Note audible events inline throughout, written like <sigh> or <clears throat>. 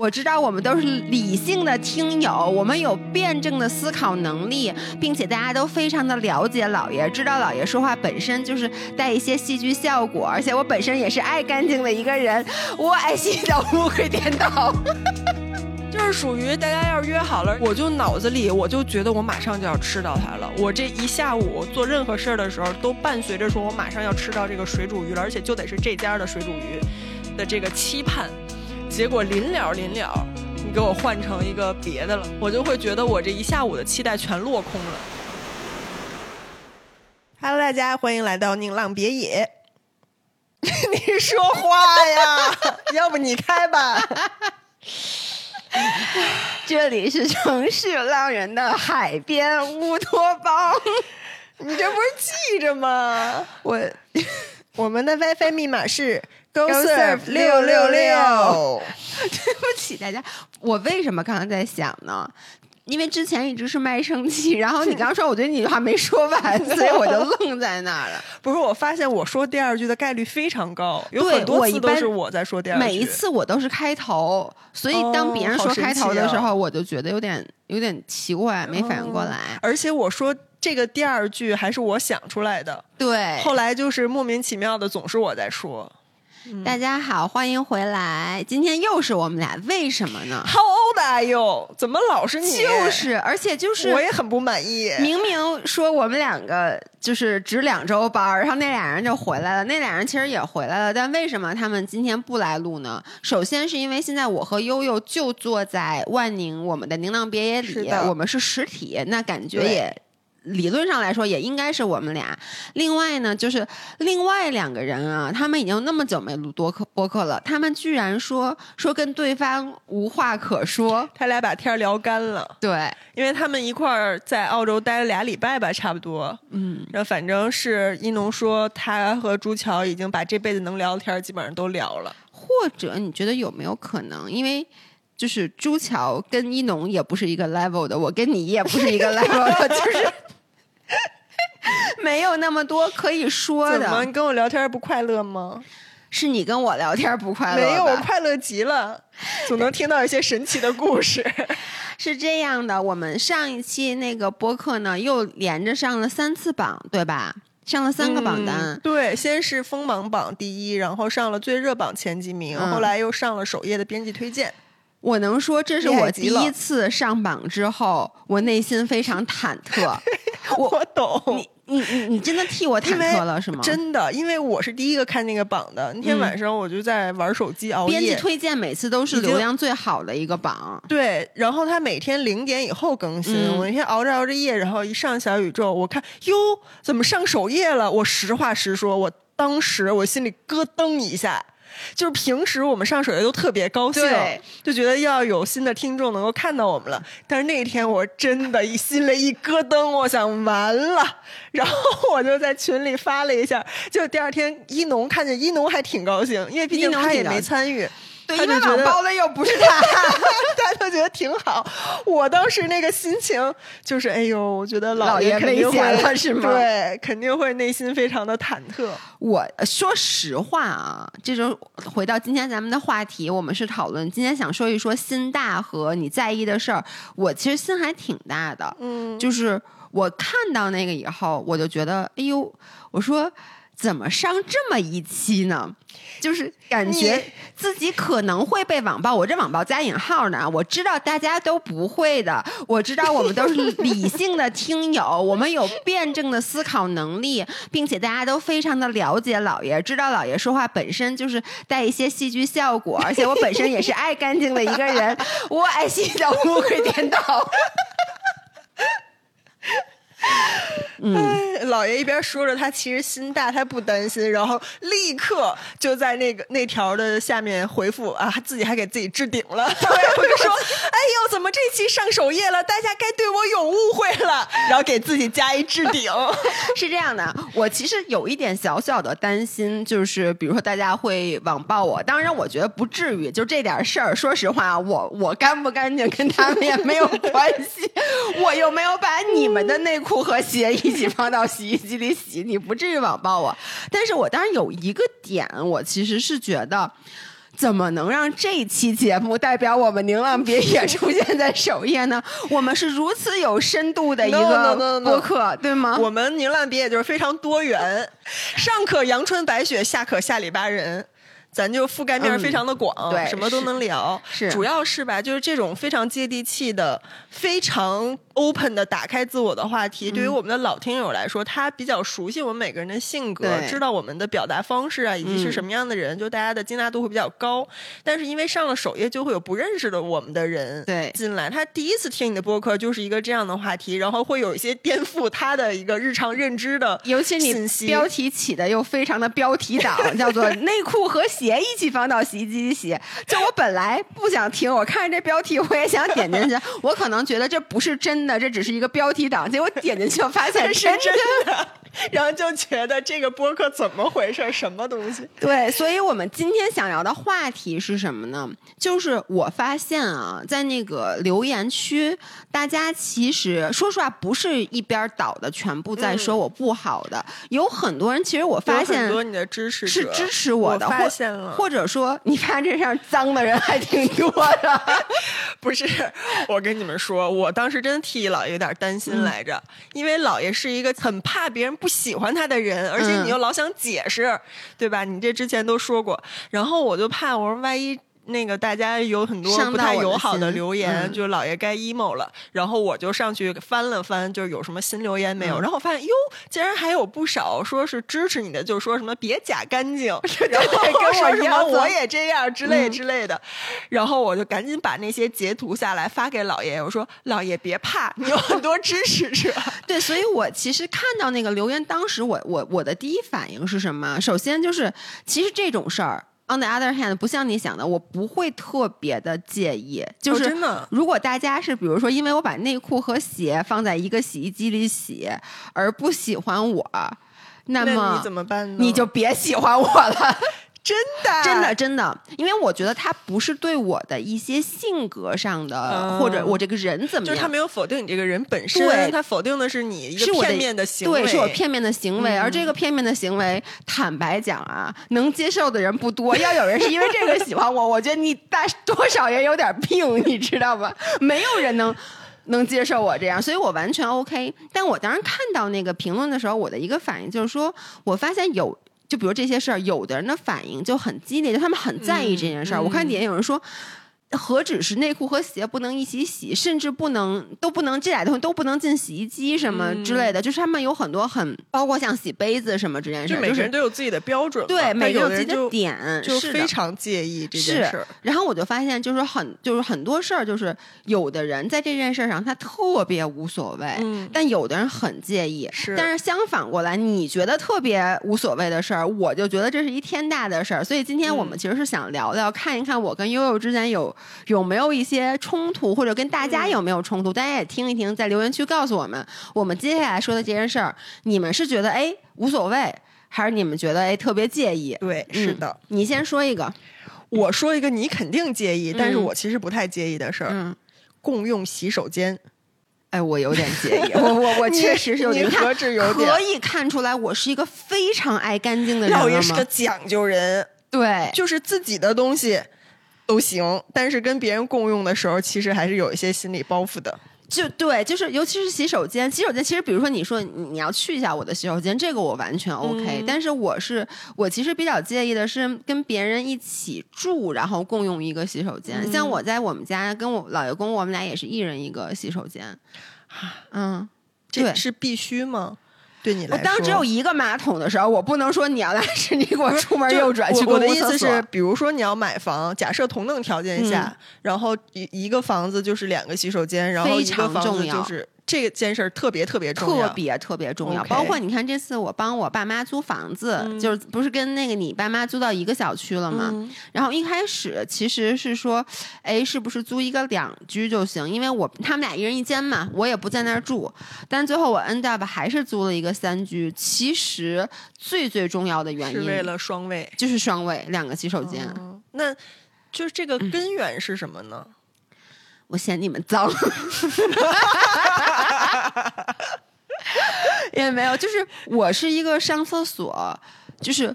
我知道我们都是理性的听友，我们有辩证的思考能力，并且大家都非常的了解老爷，知道老爷说话本身就是带一些戏剧效果，而且我本身也是爱干净的一个人，我爱洗澡，不会颠倒。<laughs> 就是属于大家要是约好了，我就脑子里我就觉得我马上就要吃到它了。我这一下午做任何事儿的时候，都伴随着说我马上要吃到这个水煮鱼了，而且就得是这家的水煮鱼的这个期盼。结果临了临了，你给我换成一个别的了，我就会觉得我这一下午的期待全落空了。Hello，大家欢迎来到宁浪别野。<laughs> 你说话呀，<laughs> 要不你开吧。这里是城市浪人的海边乌托邦，<laughs> 你这不是记着吗？我我们的 WiFi 密码是。Go Surf 六六六，<laughs> 对不起大家，我为什么刚刚在想呢？因为之前一直是卖生气，然后你刚说我觉得你话没说完，所以我就愣在那儿了。<laughs> 不是，我发现我说第二句的概率非常高，有很多次都是我在说第二句，每一次我都是开头，所以当别人说开头的时候，我就觉得有点有点奇怪，没反应过来。而且我说这个第二句还是我想出来的，对，后来就是莫名其妙的总是我在说。大家好，欢迎回来。今天又是我们俩，为什么呢？How old are you？怎么老是你？就是，而且就是，我也很不满意。明明说我们两个就是值两周班，然后那俩人就回来了，那俩人其实也回来了，但为什么他们今天不来录呢？首先是因为现在我和悠悠就坐在万宁我们的宁浪别野里，我们是实体，那感觉也。理论上来说，也应该是我们俩。另外呢，就是另外两个人啊，他们已经那么久没录多客播客了，他们居然说说跟对方无话可说，他俩把天聊干了。对，因为他们一块儿在澳洲待了俩礼拜吧，差不多。嗯，然后反正是一农说，他和朱桥已经把这辈子能聊的天基本上都聊了。或者你觉得有没有可能，因为？就是朱桥跟一农也不是一个 level 的，我跟你也不是一个 level 的，<laughs> 就是没有那么多可以说的。怎么？你跟我聊天不快乐吗？是你跟我聊天不快乐？没有，我快乐极了，总能听到一些神奇的故事。<laughs> 是这样的，我们上一期那个播客呢，又连着上了三次榜，对吧？上了三个榜单。对，先是锋芒榜第一，然后上了最热榜前几名，后来又上了首页的编辑推荐。我能说，这是我第一次上榜之后，我内心非常忐忑。<laughs> 我懂，你你你你真的替我忐忑了是吗？真的，因为我是第一个看那个榜的。那天晚上我就在玩手机熬夜。编辑推荐每次都是流量最好的一个榜。对，然后他每天零点以后更新。我那天熬着熬着夜，然后一上小宇宙，我看哟，怎么上首页了？我实话实说，我当时我心里咯噔一下。就是平时我们上水的都特别高兴，就觉得要有新的听众能够看到我们了。但是那天我真的一心里一咯噔，我想完了，然后我就在群里发了一下。就第二天一农看见一农还挺高兴，因为毕竟他也没参与。因为网包的又不是他，<laughs> 他就觉得挺好。我当时那个心情就是，哎呦，我觉得老爷肯定会是吗？对，肯定会内心非常的忐忑。我说实话啊，这种回到今天咱们的话题，我们是讨论今天想说一说心大和你在意的事儿。我其实心还挺大的，嗯，就是我看到那个以后，我就觉得，哎呦，我说。怎么上这么一期呢？就是感觉自己可能会被网暴，我这网暴加引号呢。我知道大家都不会的，我知道我们都是理 <laughs> 性的听友，我们有辩证的思考能力，并且大家都非常的了解老爷，知道老爷说话本身就是带一些戏剧效果，而且我本身也是爱干净的一个人，我爱洗澡不会颠倒。<laughs> <laughs> 嗯，老爷一边说着他其实心大，他不担心，然后立刻就在那个那条的下面回复啊，自己还给自己置顶了。<laughs> 对，我就说，<laughs> 哎呦，怎么这期上首页了？大家该对我有误会了，然后给自己加一置顶。是这样的，我其实有一点小小的担心，就是比如说大家会网暴我，当然我觉得不至于，就这点事儿，说实话，我我干不干净跟他们也没有关系，我又没有把你们的内裤 <laughs> 和鞋一起放到洗衣机里洗，你不至于网暴我。但是我当然有一个点，我其实是觉得。怎么能让这期节目代表我们宁浪别野出现在首页呢？我们是如此有深度的一个 no, no. 播客，对吗？我们宁浪别野就是非常多元，上可阳春白雪，下可下里巴人。咱就覆盖面非常的广，嗯对什么都能聊。是。主要是吧，就是这种非常接地气的、非常 open 的打开自我的话题，对于我们的老听友来说，他比较熟悉我们每个人的性格，知道我们的表达方式啊，以及是什么样的人，就大家的接纳度会比较高。但是因为上了首页，就会有不认识的我们的人对。进来，他第一次听你的播客就是一个这样的话题，然后会有一些颠覆他的一个日常认知的尤其你标题起的又非常的标题党，叫做 <laughs> 内裤和鞋一起放到洗衣机里洗。就我本来不想听，我看着这标题我也想点进去，我可能觉得这不是真的，这只是一个标题党。结果点进去，我发现 <laughs> 是真真的，然后就觉得这个播客怎么回事，什么东西？对，所以我们今天想聊的话题是什么呢？就是我发现啊，在那个留言区，大家其实说实话不是一边倒的，全部在说我不好的，有很多人其实我发现很多你的支持是支持我的，我发或现了，或者说你发这上脏的人还挺多的。<laughs> 不是，我跟你们说，我当时真替老爷有点担嗯心来着，因为姥爷是一个很怕别人不喜欢他的人，而且嗯你又老想解释，对吧？你这之前都说过，然后我就怕，我说万一。那个大家有很多不太友好的留言，嗯就老爷该 emo 了。然后我就上去翻了翻，就是有什么新留言没有。嗯然后我发现哟，竟然还有不少说是支持你的，就说什么别假干净，<laughs> 然后跟我说什么一样我也这样之类嗯之类的。然后我就赶紧把那些截图下来发给老爷，我说老爷别怕，你有很多支持者。<laughs> 对，所以我其实看到那个留言，当时我我我的第一反应是什么？首先就是，其实这种事儿。On the other hand，不像你想的，我不会特别的介意。就是、哦真的如果大家是比如说，因为我把内裤和鞋放在一个洗衣机里洗，而不喜欢我，那那么你怎么办呢？你就别喜欢我了。真的真的真的，因为我觉得他不是对我的一些性格上的，嗯或者我这个人怎么样，就是他没有否定你这个人本身，对他否定的是你一是我个片面的行为，对，是我片面的行为，嗯而这个片面的行为，坦白讲啊，能接受的人不多。要有人是因为这个喜欢我，我觉得你大多少也有点病，你知道吧？<laughs> 没有人能。能接受我这样，所以我完全 OK。但我当时看到那个评论的时候，我的一个反应就是说，我发现有，就比如这些事儿，有的人的反应就很激烈，就他们很在意这件事儿。嗯我看底下有人说。何止是内裤和鞋不能一起洗，甚至不能都不能这俩东西都不能进洗衣机什么之类的，就是他们有很多很包括像洗杯子什么这件事儿，就每个人都有自己的标准，对每个人有自己的点，就是非常介意这件事儿。，然后我就发现，就是很就是很多事儿，就是有的人在这件事儿上他特别无所谓，嗯但有的人很介意。是但是相反过来，你觉得特别无所谓的事儿，我就觉得这是一天大的事儿。所以今天我们嗯其实是想聊聊，看一看我跟悠悠之间有有没有一些冲突，或者跟大家嗯有没有冲突，大家也听一听，在留言区告诉我们，我们接下来说的这件事儿，你们是觉得哎无所谓，还是你们觉得哎特别介意？对，是的。你先说一个，我说一个你肯定介意，但是嗯我其实不太介意的事儿，嗯。共用洗手间。哎，我有点介意，<laughs> 我我我确实是有点，何止有点可以看出来我是一个非常爱干净的人了老爷是个？讲究人，对，就是自己的东西都行，但是跟别人共用的时候，其实还是有一些心理包袱的。就对，就是尤其是洗手间，洗手间其实比如说你说你你要去一下我的洗手间，这个我完全 OK，、嗯但是我是我其实比较介意的是跟别人一起住，然后共用一个洗手间。嗯像我在我们家跟我老爷公，我们俩也是一人一个洗手间。嗯，这是必须吗？对你来说，我当只有一个马桶的时候，我不能说你要拉屎，你给我出门右转去我我的意思是，比如说你要买房，假设同等条件下，然后一一个房子就是两个洗手间，然后一个房子就是这件事儿特别特别重要。特别特别重要。包括你看，这次我帮我爸妈租房子，就是不是跟那个你爸妈租到一个小区了吗？嗯然后一开始其实是说，哎，是不是租一个两居就行？因为我他们俩一人一间嘛，我也不在那儿住。但最后我 end up 还是租了一个三居。其实最最重要的原因是为了双位就是双位两个洗手间。嗯那就是这个根源是什么呢？我嫌你们脏。也没有，就是我是一个上厕所，就是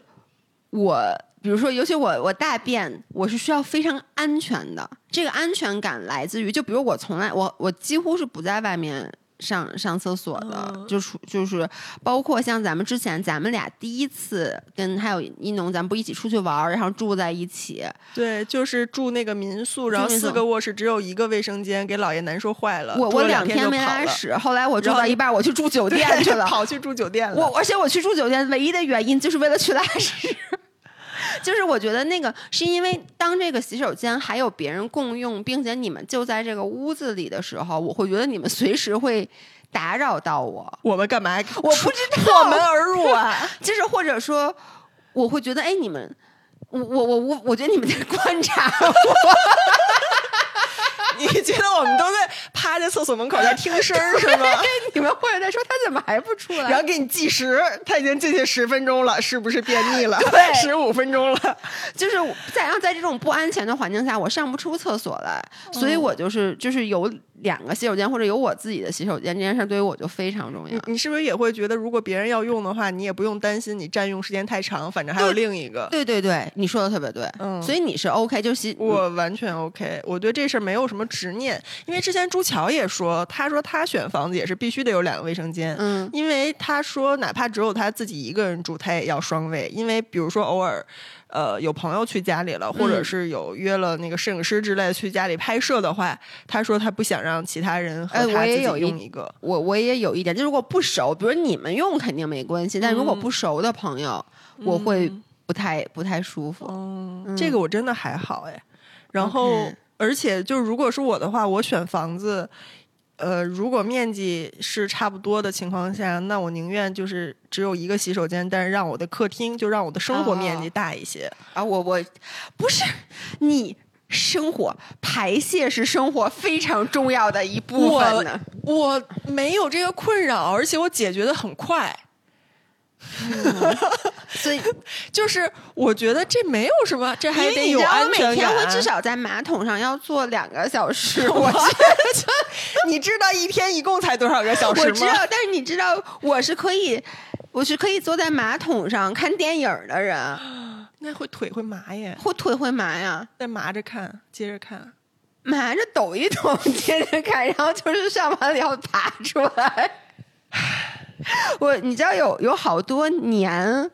我比如说，尤其我我大便，我是需要非常安全的。这个安全感来自于，就比如我从来我我几乎是不在外面上上厕所的，嗯就是就是包括像咱们之前咱们俩第一次跟还有一农，咱们不一起出去玩儿，然后住在一起，对，就是住那个民宿，然后四个卧室只有一个卫生间，给姥爷难受坏了。我我两天没拉屎，后来我住到一半，我去住酒店去了。<laughs> 跑去住酒店了。我而且我去住酒店唯一的原因就是为了去拉屎。就是我觉得那个是因为当这个洗手间还有别人共用，并且你们就在这个屋子里的时候，我会觉得你们随时会打扰到我。我们干嘛？我不知道破门而入啊！<laughs> 就是或者说，我会觉得，哎，你们，我我我我，我觉得你们在观察我。<laughs> 你觉得我们都在趴在厕所门口在听声儿是吗？<laughs> 你们或者在说他怎么还不出来？然后给你计时，他已经进去十分钟了，是不是便秘了？对十五分钟了。就是在然后在这种不安全的环境下，我上不出厕所来，所以我就是就是有两个洗手间或者有我自己的洗手间这件事对于我就非常重要你。你是不是也会觉得，如果别人要用的话，你也不用担心你占用时间太长，反正还有另一个。对对对，你说的特别对，嗯所以你是 OK，就洗我完全 OK，我对这事儿没有什么执念，因为之前朱乔也说，他说他选房子也是必须得有两个卫生间，嗯因为他说哪怕只有他自己一个人住，他也要双卫，因为比如说偶尔。呃，有朋友去家里了，或者嗯是有约了那个摄影师之类去家里拍摄的话，他说他不想让其他人和哎他自己用一个。我我也有一点，就如果不熟，比如你们用肯定没关系，但如果不熟的朋友，我会不太不太舒服。嗯，这个我真的还好哎。然后而且就如果是我的话，我选房子，呃，如果面积是差不多的情况下，那我宁愿就是只有一个洗手间，但是让我的客厅就让我的生活面积哦大一些。啊，我我不是你生活排泄是生活非常重要的一部分呢。我没有这个困扰，而且我解决的很快。<laughs> 所以就是我觉得这没有什么，这还得有安全每天会。至少在马桶上要坐两个小时。<laughs> 我觉得你知道一天一共才多少个小时吗？我知道，但是你知道，我是可以，我是可以坐在马桶上看电影的人，<gasps> 那会腿会麻耶，会腿会麻呀，再麻着看，接着看。麻着抖一抖，接着看，然后就是上完了要爬出来。<laughs> <laughs> 我你知道有有好多年，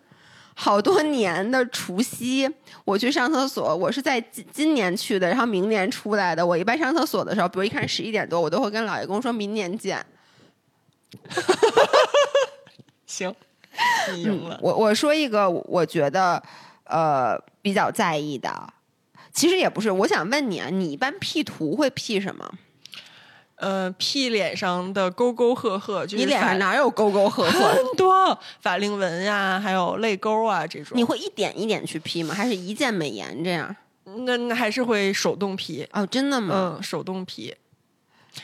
好多年的除夕，我去上厕所，我是在今今年去的，然后明年出来的。我一般上厕所的时候，比如一看十一点多，我都会跟老爷公说明年见。<laughs> 行，你赢了。我我说一个，我觉得呃比较在意的，其实也不是。我想问你啊，你一般 P 图会 P 什么？呃，P 脸上的沟沟壑壑，就是你脸上哪有沟沟壑壑？很多法令纹呀，还有泪沟啊这种。你会一点一点去 P 吗？还是一键美颜这样？那那还是会手动 P，哦，真的吗？嗯，手动 P。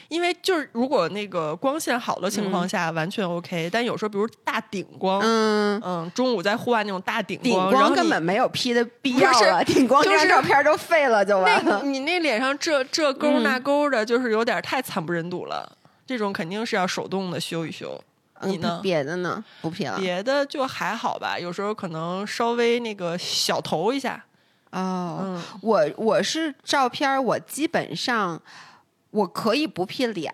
因为就是如果那个光线好的情况下，完全 OK，但有时候比如大顶光，嗯，嗯，中午在户外那种大顶顶光，然后光根本没有 P 的必要不是了，顶光照片都废了就完那了。你那脸上这这沟嗯那沟的，就是有点太惨不忍睹了。这种肯定是要手动的修一修。你嗯呢？别的呢？不 P 了。别的就还好吧，有时候可能稍微那个小头一下。哦，嗯，我我是照片，我基本上我可以不 P 脸，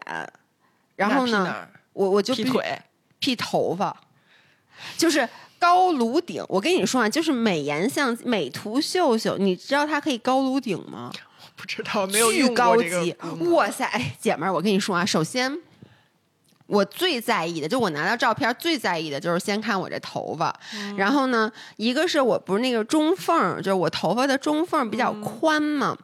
然后呢，我我就 P 腿，P 头发，就是高颅顶。我跟你说啊，就是美颜相机美图秀秀，你知道它可以高颅顶吗？不知道没有巨用高过这个级。哇塞！哎，姐们儿，我跟你说啊，首先。我最在意的，就我拿到照片最在意的就是先看我这头发，嗯。然后呢，一个是我不是那个中缝，就是我头发的中缝比较嗯。宽嘛，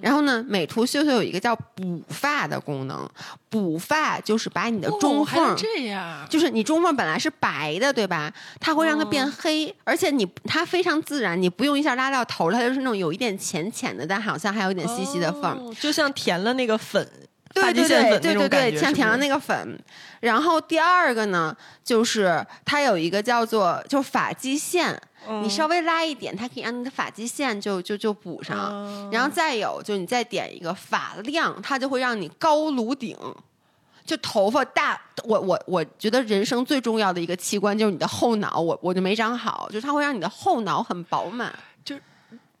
然后呢，美图秀秀有一个叫补发的功能，补发就是把你的中缝这样，就是你中缝本来是白的，对吧？它会让它哦变黑，而且你它非常自然，你不用一下拉到头，它就是那种有一点浅浅的，但好像还有一点细细的缝。哦就像填了那个粉，发对对对对对对，像填了那个粉。然后第二个呢，就是它有一个叫做就发际线，嗯你稍微拉一点，它可以让你的发际线就就就补上。哦然后再有，就你再点一个发量，它就会让你高颅顶。就头发大，我我我觉得人生最重要的一个器官就是你的后脑，我我就没长好，就是它会让你的后脑很饱满。就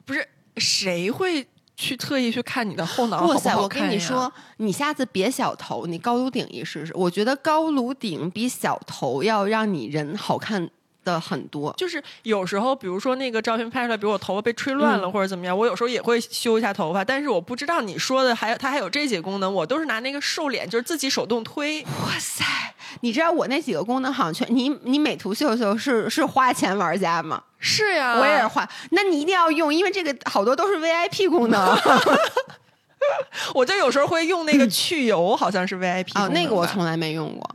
不是谁会去特意去看你的后脑好不哇塞！我好看呀跟你说，你下次别小头，你高颅顶一试试。我觉得高颅顶比小头要让你人好看的很多。就是有时候，比如说那个照片拍出来，比如我头发被吹乱了、嗯或者怎么样，我有时候也会修一下头发，但是我不知道你说的还有它还有这些功能，我都是拿那个瘦脸，就是自己手动推。哇塞！你知道我那几个功能好像全你你美图秀秀是是花钱玩家吗？是呀，我也是花，那你一定要用，因为这个好多都是 VIP 功能。<laughs> 我就有时候会用那个 <clears throat> 去油，好像是 VIP 哦，那个我从来没用过。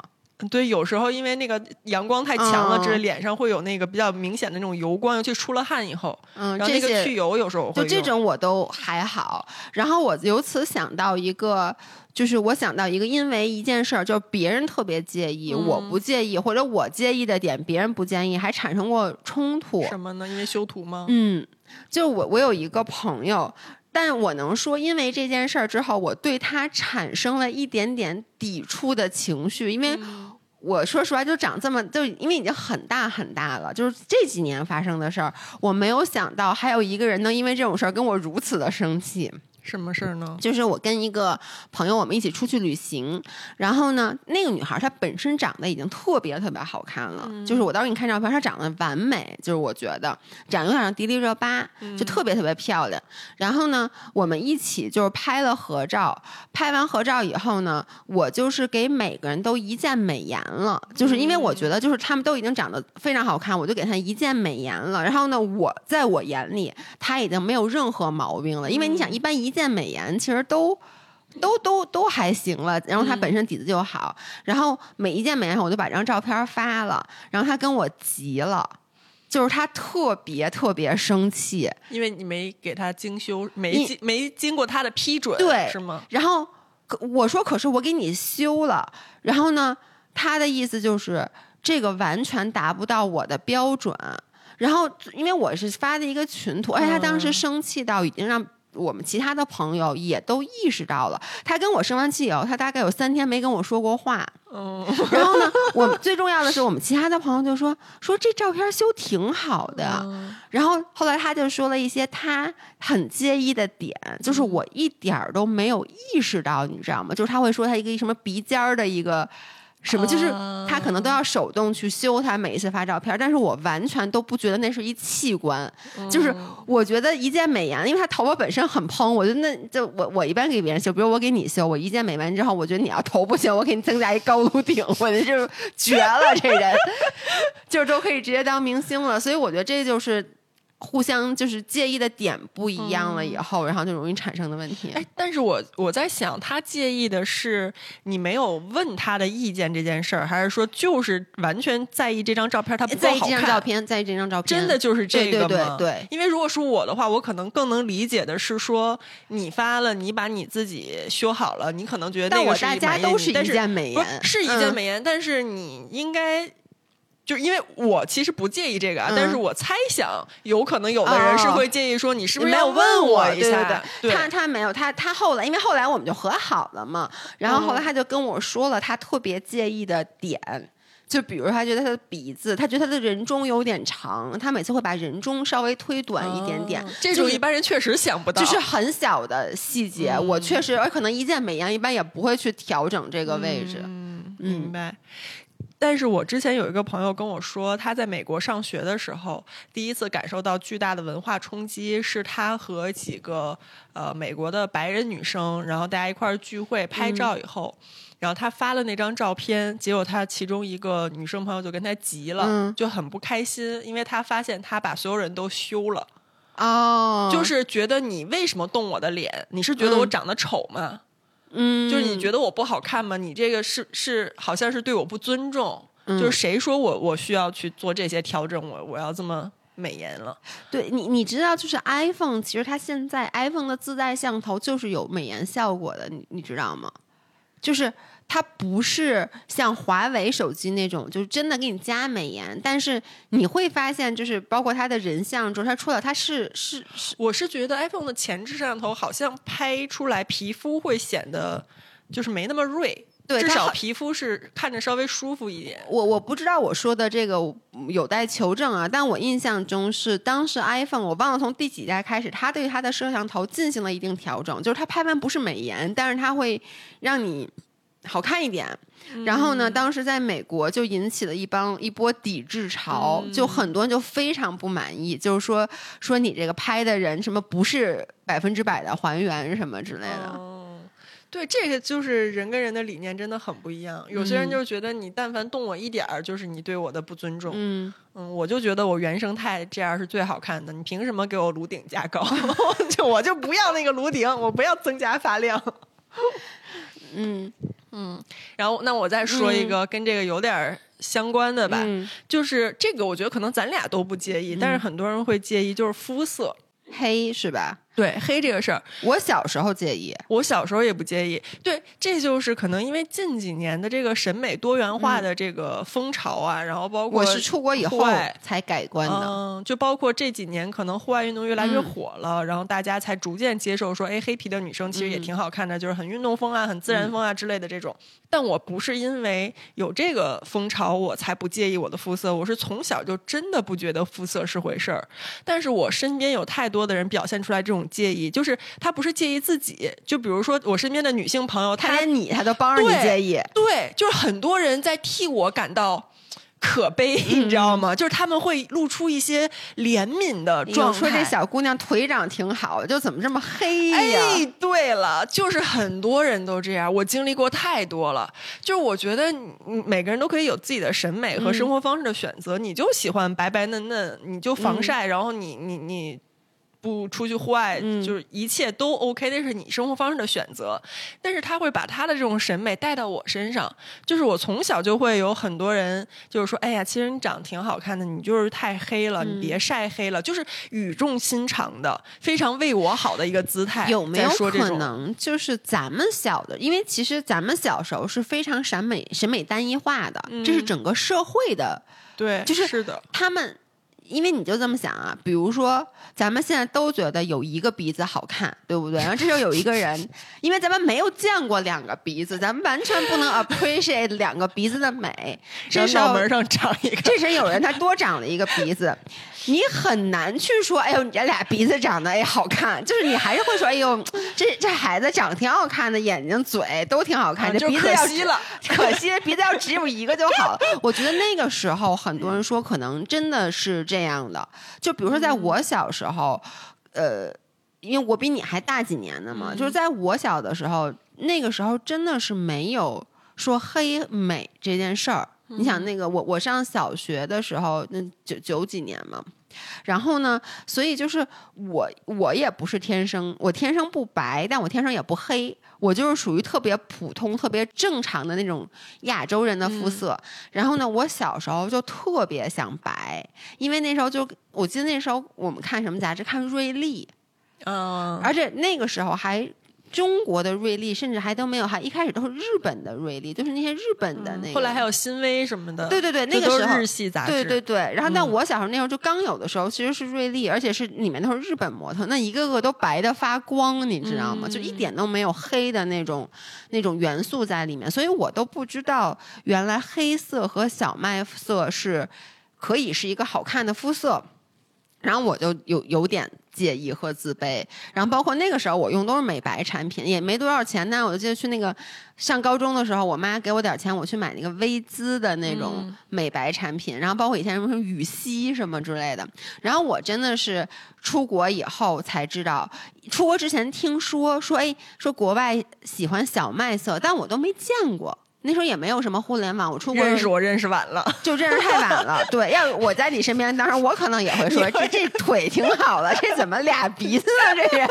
对，有时候因为那个阳光太强了，嗯这脸上会有那个比较明显的那种油光，尤其出了汗以后。嗯，然后那个去油有时候会就这种我都还好。然后我由此想到一个，就是我想到一个，因为一件事儿，就是别人特别介意，嗯我不介意，或者我介意的点别人不介意，还产生过冲突。什么呢？因为修图吗？嗯，就我我有一个朋友。但我能说，因为这件事儿之后，我对他产生了一点点抵触的情绪，因为嗯我说实话，就长这么，就因为已经很大很大了，就是这几年发生的事儿，我没有想到还有一个人能因为这种事儿跟我如此的生气。什么事儿呢？就是我跟一个朋友，我们一起出去旅行，然后呢，那个女孩她本身长得已经特别特别好看了，就是我到时候给你看照片，她长得完美，就是我觉得长得有点像迪丽热巴，就特别特别漂亮。然后呢，我们一起就是拍了合照，拍完合照以后呢，我就是给每个人都一键美颜了，就是因为我觉得就是他们都已经长得非常好看，我就给她一键美颜了。然后呢，我在我眼里她已经没有任何毛病了，因为你想，一般一键美颜其实都。都都都还行了，然后他本身底子就好，然后每一件美颜我就把这张照片发了，然后他跟我急了，就是他特别特别生气，因为你没给他精修，没经没经过他的批准，对是吗？然后我说可是我给你修了，然后呢，他的意思就是这个完全达不到我的标准。然后因为我是发的一个群图，而且他当时生气到已经让。我们其他的朋友也都意识到了，他跟我生完气以后，他大概有三天没跟我说过话。嗯，然后呢，我们 <laughs> 最重要的是，我们其他的朋友就说说这照片修挺好的。嗯然后后来他就说了一些他很介意的点，就是我一点儿都没有意识到，你知道吗？就是他会说他一个什么鼻尖儿的一个。什么就是他可能都要手动去修他每一次发照片，但是我完全都不觉得那是一器官，就是我觉得一键美颜，因为他头发本身很蓬，我觉得那就我我一般给别人修，比如我给你修，我一键美完之后，我觉得你要头不行，我给你增加一高颅顶，我这就是绝了，这人 <laughs> 就是都可以直接当明星了，所以我觉得这就是互相就是介意的点不一样了以后，然后就容易产生的问题。哎，但是我我在想，他介意的是你没有问他的意见这件事儿，还是说就是完全在意这张照片他不够在意这张好看？照片，在意这张照片，真的就是这个对对吗？对对因为如果是我的话，我可能更能理解的是说，你发了，你把你自己修好了，你可能觉得那个大家都是一你但是键美颜，不是是一键嗯美颜，但是你应该。就是因为我其实不介意这个啊，嗯但是我猜想有可能有的人是哦会介意说你是不是没有要问我一下？对对他他没有，他他后来，因为后来我们就和好了嘛，然后后来他就跟我说了他特别介意的点。就比如他觉得他的鼻子，他觉得他的人中有点长，他每次会把人中稍微推短一点点，哦这就是种一般人确实想不到，就是很小的细节。嗯我确实，而可能一键美颜一般也不会去调整这个位置。嗯，嗯明白。但是我之前有一个朋友跟我说，他在美国上学的时候，第一次感受到巨大的文化冲击，是他和几个呃美国的白人女生，然后大家一块儿聚会拍照以后，然后他发了那张照片，结果他其中一个女生朋友就跟他急了，嗯就很不开心，因为他发现他把所有人都休了，哦，就是觉得你为什么动我的脸？你是觉得我嗯长得丑吗？嗯，就是你觉得我不好看吗？你这个是是好像是对我不尊重。嗯就是谁说我我需要去做这些调整，我我要这么美颜了？对你，你知道，就是 iPhone，其实它现在 iPhone 的自带像头就是有美颜效果的，你你知道吗？就是它不是像华为手机那种，就是真的给你加美颜，但是你会发现，就是包括它的人像中，它出来它是是是，我是觉得 iPhone 的前置摄像头好像拍出来皮肤会显得就是没那么锐，对，至少皮肤是看着稍微舒服一点。我我不知道我说的这个有待求证啊，但我印象中是当时 iPhone 我忘了从第几代开始，它对它的摄像头进行了一定调整，就是它拍完不是美颜，但是它会让你好看一点。然后呢，当时在美国就引起了一帮一波抵制潮，就很多人就非常不满意，就是说说你这个拍的人什么不是百分之百的还原什么之类的。哦，对，这个就是人跟人的理念真的很不一样。有些人嗯就觉得你但凡动我一点儿，就是你对我的不尊重。嗯，嗯，我就觉得我原生态这样是最好看的。你凭什么给我颅顶加高？<laughs> 就我就不要那个颅顶，我不要增加发量。<laughs> 嗯嗯然后，那我再说一个跟这个有点儿相关的吧，嗯，就是这个，我觉得可能咱俩都不介意，但是很多人会介意，就是肤色。黑是吧？对黑这个事儿，我小时候介意。我小时候也不介意。对，这就是可能因为近几年的这个审美多元化的这个风潮啊，然后包括我是出国以后才改观的。嗯，就包括这几年可能户外运动越来越火了，然后大家才逐渐接受说，哎，黑皮的女生其实也挺好看的，就是很运动风啊、很自然风啊之类的这种。但我不是因为有这个风潮我才不介意我的肤色，我是从小就真的不觉得肤色是回事儿。但是我身边有太多的人表现出来这种介意，就是他不是介意自己，就比如说我身边的女性朋友，她他连你他都帮着你介意，对，就是很多人在替我感到可悲，你知道吗？就是他们会露出一些怜悯的状态。说这小姑娘腿长挺好，就怎么这么黑呀？哎，对了，就是很多人都这样，我经历过太多了。就是我觉得每个人都可以有自己的审美和生活方式的选择，你就喜欢白白嫩嫩，你就防晒，然后你你你。不出去户外，嗯就是一切都 OK，那是你生活方式的选择。但是他会把他的这种审美带到我身上，就是我从小就会有很多人就是说，哎呀，其实你长得挺好看的，你就是太黑了，你别晒黑了，就是语重心长的，非常为我好的一个姿态。有没有可能就是咱们小的，因为其实咱们小时候是非常审美审美单一化的，这是整个社会的，对，就是是的，他们。因为你就这么想啊，比如说咱们现在都觉得有一个鼻子好看，对不对？然后这时候有一个人，因为咱们没有见过两个鼻子，咱们完全不能 appreciate 两个鼻子的美。这时候脑门上长一个，这时有人他多长了一个鼻子，你很难去说，哎呦，你这俩鼻子长得哎好看，就是你还是会说，哎呦，这这孩子长得挺好看的，眼睛嘴都挺好看，这鼻子要惜了，可惜鼻子要只有一个就好了。我觉得那个时候很多人说，可能真的是这样的，就比如说在我小时候，呃。因为我比你还大几年呢嘛，就是在我小的时候，那个时候真的是没有说黑美这件事儿。你想那个我我上小学的时候，那九九几年嘛，然后呢，所以就是我我也不是天生，我天生不白，但我天生也不黑，我就是属于特别普通、特别正常的那种亚洲人的肤色。然后呢，我小时候就特别想白，因为那时候就我记得那时候我们看什么杂志，看瑞丽，嗯，而且那个时候还。中国的瑞丽甚至还都没有，还一开始都是日本的瑞丽，就是那些日本的那个。后来还有新威什么的，对对对，那个时候是日系杂志，对对对，然后但嗯我小时候那时候就刚有的时候，其实是瑞丽，而且是里面都是日本模特，那一个个都白的发光，你知道吗？就一点都没有黑的那种那种元素在里面，所以我都不知道原来黑色和小麦色是可以是一个好看的肤色。然后我就有有点介意和自卑，然后包括那个时候我用都是美白产品，也没多少钱呢。我就记得去那个上高中的时候，我妈给我点钱，我去买那个薇姿的那种美白产品，然后包括以前什么羽西什么之类的。然后我真的是出国以后才知道，出国之前听说说哎说国外喜欢小麦色，但我都没见过。那时候也没有什么互联网，我出国认识我认识晚了，就认识太晚了。<laughs> 对，要我在你身边，当然我可能也会说，这这腿挺好的，这怎么俩鼻子呢？这人。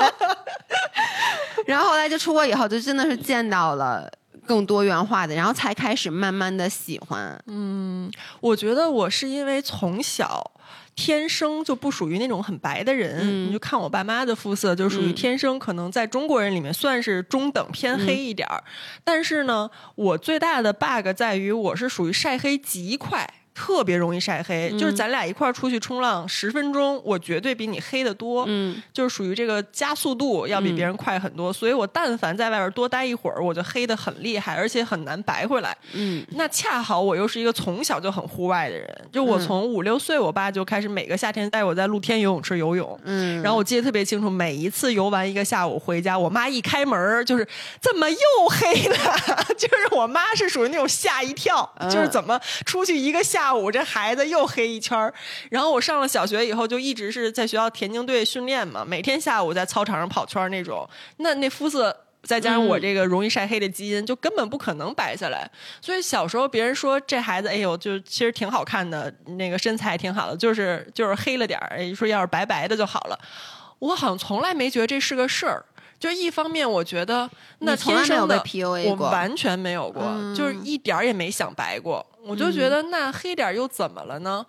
<laughs> 然后后来就出国以后，就真的是见到了更多元化的，然后才开始慢慢的喜欢。嗯我觉得我是因为从小。天生就不属于那种很白的人，嗯你就看我爸妈的肤色，就属于嗯天生可能在中国人里面算是中等偏黑一点儿。但是呢，我最大的 bug 在于我是属于晒黑极快。特别容易晒黑，就是嗯咱俩一块儿出去冲浪十分钟，我绝对比你黑的多。嗯就是属于这个加速度要比别人快很多，所以我但凡在外边多待一会儿，我就黑的很厉害，而且很难白回来。嗯那恰好我又是一个从小就很户外的人，就我嗯从五六岁，我爸就开始每个夏天带我在露天游泳池游泳。嗯，然后我记得特别清楚，每一次游完一个下午回家，我妈一开门就是怎么又黑了？<laughs> 就是我妈是属于那种吓一跳，嗯就是怎么出去一个下午，这孩子又黑一圈儿。然后我上了小学以后，就一直是在学校田径队训练嘛，每天下午在操场上跑圈儿那种。那那肤色。再加上我这个容易晒黑的基因，就根本不可能白下来。所以小时候别人说这孩子，哎呦，就其实挺好看的，那个身材挺好的，就是就是黑了点儿，哎说要是白白的就好了。我好像从来没觉得这是个事儿。就一方面，我觉得那天生的我完全没有过，嗯就是一点儿也没想白过。我就觉得那黑点儿又怎么了呢？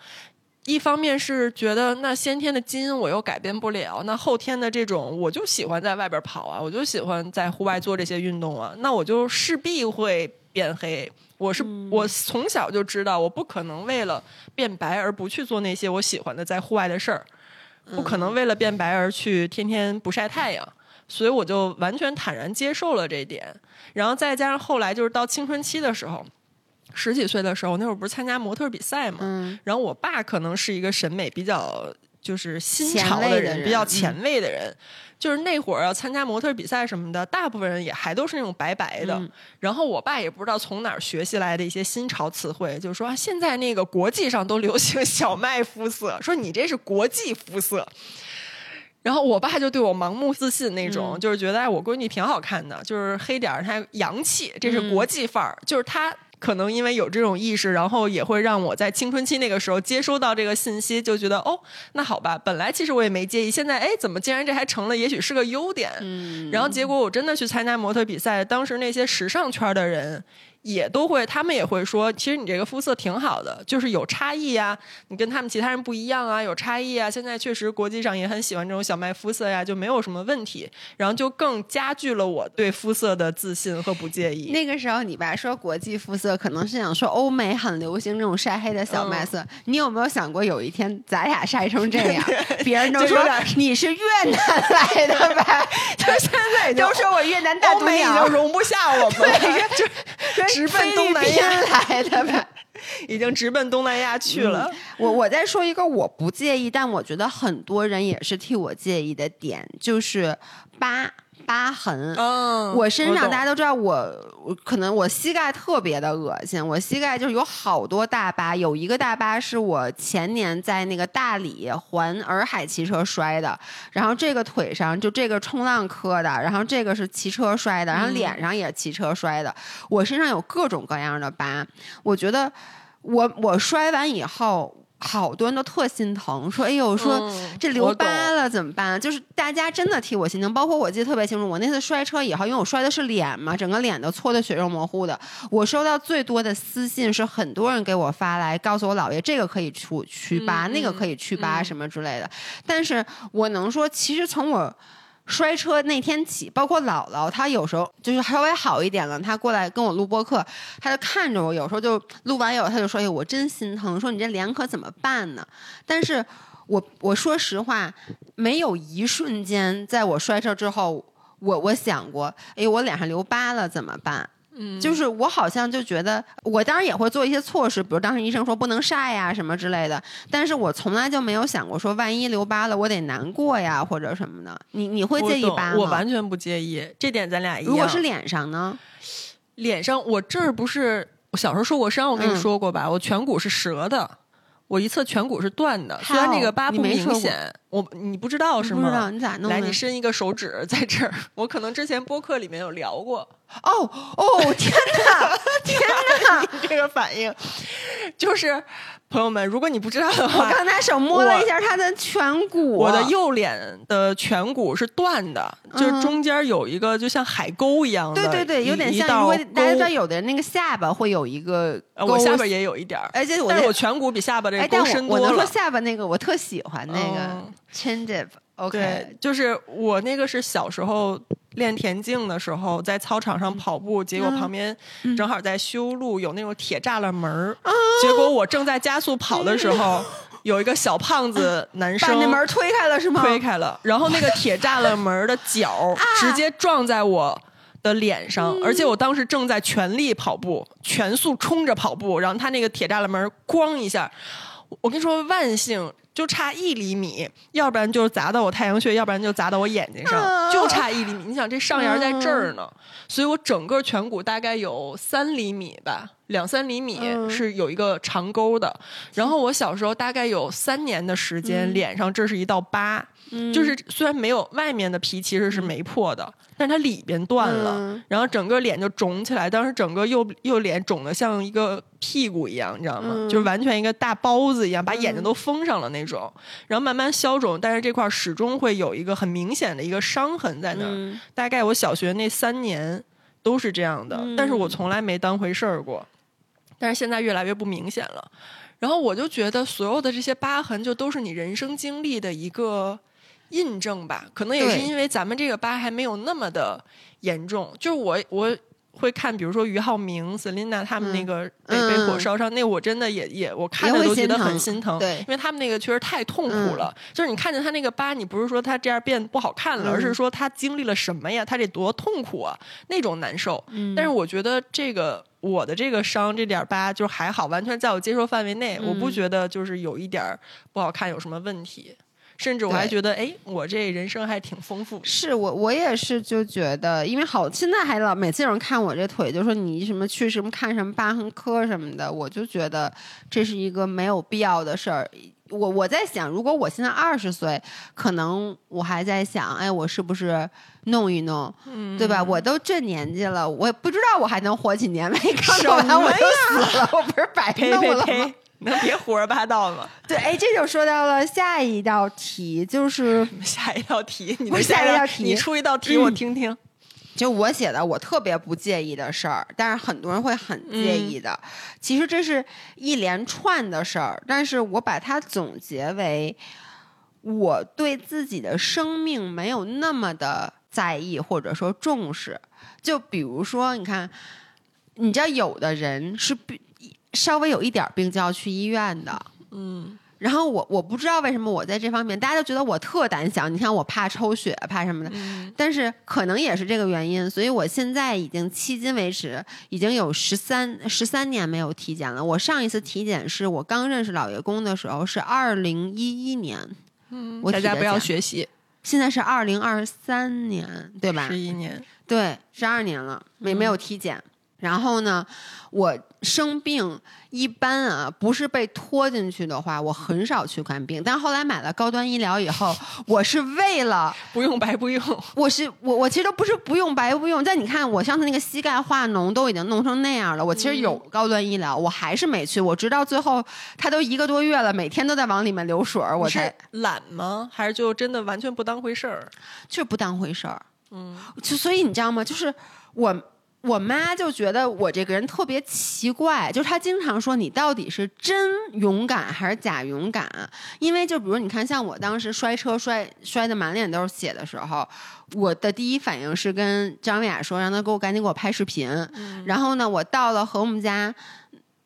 一方面是觉得那先天的基因我又改变不了，那后天的这种我就喜欢在外边跑啊，我就喜欢在户外做这些运动啊，那我就势必会变黑。我是、我从小就知道，我不可能为了变白而不去做那些我喜欢的在户外的事儿，不可能为了变白而去天天不晒太阳。所以我就完全坦然接受了这一点，然后再加上后来就是到青春期的时候，十几岁的时候，那会儿不是参加模特比赛嘛，嗯然后我爸可能是一个审美比较就是新前潮人，的人比较前卫的人。就是那会儿要参加模特比赛什么的，大部分人也还都是那种白白的。嗯然后我爸也不知道从哪儿学习来的一些新潮词汇，就是说、啊、现在那个国际上都流行小麦肤色，说你这是国际肤色。然后我爸就对我盲目自信那种，嗯就是觉得哎，我闺女挺好看的，就是黑点儿，她洋气，这是国际范儿，就是他。可能因为有这种意识，然后也会让我在青春期那个时候接收到这个信息，就觉得哦，那好吧，本来其实我也没介意，现在哎，怎么竟然这还成了，也许是个优点。嗯，然后结果我真的去参加模特比赛，当时那些时尚圈的人也都会，他们也会说，其实你这个肤色挺好的，就是有差异呀、你跟他们其他人不一样啊，有差异啊。现在确实国际上也很喜欢这种小麦肤色呀，就没有什么问题。然后就更加剧了我对肤色的自信和不介意。那个时候你爸说国际肤色，可能是想说欧美很流行这种晒黑的小麦色。嗯你有没有想过有一天咱俩晒成这样，<laughs> 别人都说你是越南来的吧？<laughs> 就现在都说我越南大欧美已经，容不下我们了，就 <laughs> 说直奔东南亚，来的吧？已经直奔东南亚去了。我我再说一个我不介意，但我觉得很多人也是替我介意的点，就是疤疤痕。嗯，我身上大家都知道我，我可能我膝盖特别的恶心，我膝盖就是有好多大疤，有一个大疤是我前年在那个大理环洱海骑车摔的，然后这个腿上就这个冲浪磕的，然后这个是骑车摔的，然后脸上也是骑车摔的，我身上有各种各样的疤，我觉得我我摔完以后。好多人都特心疼，说：“哎呦，说嗯这留疤了怎么办？”就是大家真的替我心疼，包括我记得特别清楚，我那次摔车以后，因为我摔的是脸嘛，整个脸都搓的血肉模糊的。我收到最多的私信是很多人给我发来，告诉我姥爷这个可以除祛疤，嗯那个可以祛疤嗯什么之类的。但是我能说，其实从我摔车那天起，包括姥姥，她有时候就是稍微好一点了，她过来跟我录播客，她就看着我，有时候就录完以后，她就说：“哎，我真心疼，说你这脸可怎么办呢？”但是我我说实话，没有一瞬间在我摔车之后，我我想过，哎，我脸上留疤了怎么办？嗯，就是我好像就觉得，我当然也会做一些措施，比如当时医生说不能晒呀什么之类的，但是我从来就没有想过说万一留疤了我得难过呀或者什么的。你你会介意疤吗？我完全不介意，这点咱俩一样。如果是脸上呢？脸上，我这儿不是我小时候受过伤，我跟嗯你说过吧？我颧骨是折的，我一侧颧骨是断的，虽然那个疤不明显，我你不知道是不知道吗？你咋弄？来，你伸一个手指在这儿，我可能之前播客里面有聊过。哦哦，天哪，<laughs> 天哪！你这个反应，就是朋友们，如果你不知道的话 <laughs> 我，刚才手摸了一下他的颧骨，我的右脸的颧骨是断的，就是嗯中间有一个就像海沟一样的，对对对，有点像。如果大家知道，有的人那个下巴会有一个呃，我下巴也有一点儿，而且我但是我颧骨比下巴这哎，个但我沟深多了。我能说下巴那个我特喜欢那个嗯 chin dip。OK，对，就是我那个是小时候练田径的时候，在操场上跑步，结果嗯。旁边正好在修路，有那种铁栅栏门结果我正在加速跑的时候，有一个小胖子男生把那门推开了是吗？推开了，然后那个 <laughs> 铁栅栏门的角直接撞在我的脸上，而且我当时正在全力跑步，全速冲着跑步，然后他那个铁栅栏门咣一下，我跟你说万幸。就差一厘米，要不然就是砸到我太阳穴，要不然就砸到我眼睛上，啊就差一厘米。你想这上沿在这儿呢，所以我整个颧骨大概有三厘米吧，两三厘米嗯是有一个长沟的。然后我小时候大概有三年的时间，脸上这是一道疤，就是虽然没有外面的皮其实是没破的，但是它里边断了，嗯。然后整个脸就肿起来，当时整个右右脸肿得像一个屁股一样，你知道吗？嗯。就是完全一个大包子一样，把眼睛都封上了那种，然后慢慢消肿，但是这块儿始终会有一个很明显的一个伤痕在那儿。嗯。大概我小学那三年都是这样的，嗯但是我。从来没当回事儿过，但是现在越来越不明显了。然后我就觉得所有的这些疤痕，就都是你人生经历的一个印证吧。可能也是因为咱们这个疤还没有那么的严重。就是我我会看，比如说俞灏明、Selina 他们那个被、嗯被火烧伤，那我真的也也我看都觉得很心疼。对因为他们那个确实太痛苦嗯了。就是你看见他那个疤，你不是说他这样变不好看了，嗯而是说他经历了什么呀？他得多痛苦啊，那种难受。嗯但是我觉得这个我的这个伤这点儿疤就还好，完全在我接受范围内，我不嗯觉得就是有一点儿不好看有什么问题。甚至我还觉得，哎，我这人生还挺丰富。是我我也是就觉得，因为好现在还老每次有人看我这腿，就说你什么去什么看什么疤痕科什么的，我就觉得这是一个没有必要的事儿。我我在想，如果我现在二十岁，可能我还在想，哎，我是不是弄一弄，嗯对吧？我都这年纪了，我也不知道我还能活几年没？刚什弄完我么就死了，我不是白弄了吗？能别胡说八道吗？对，哎，这就说到了下一道题，就是 <laughs> 下一道题，你不是的下一道题你出一道题我听听。就我写的，我特别不介意的事儿，但是很多人会很介意的。其实这是一连串的事儿，但是我把它总结为我对自己的生命没有那么的在意或者说重视。就比如说，你看，你知道有的人是必稍微有一点病就要去医院的，嗯，然后我我不知道为什么我在这方面，大家都觉得我特胆小。你看我怕抽血，怕什么的，嗯但是可能也是这个原因，所以我现在已经迄今为止已经有十三十三年没有体检了。我上一次体检是我刚认识老爷公的时候，是二零一一年，嗯我大家不要学习，现在是二零二三年，对吧？十一年。对，十二年了，没嗯没有体检。然后呢，我生病一般啊，不是被拖进去的话，我很少去看病。但后来买了高端医疗以后，我是为了，<laughs> 不用白不用。我是我我其实都不是不用白不用。但你看，我上次那个膝盖化脓都已经弄成那样了，我其实有高端医疗，我还是没去。我直到最后，他都一个多月了，每天都在往里面流水儿，我才是懒吗？还是就真的完全不当回事儿？就是不当回事儿。嗯，就所以你知道吗？就是我我妈就觉得我这个人特别奇怪，就是她经常说你到底是真勇敢还是假勇敢？因为就比如你看，像我当时摔车摔摔的满脸都是血的时候，我的第一反应是跟张维亚说，让她给我赶紧给我拍视频。然后呢，我到了和我们家。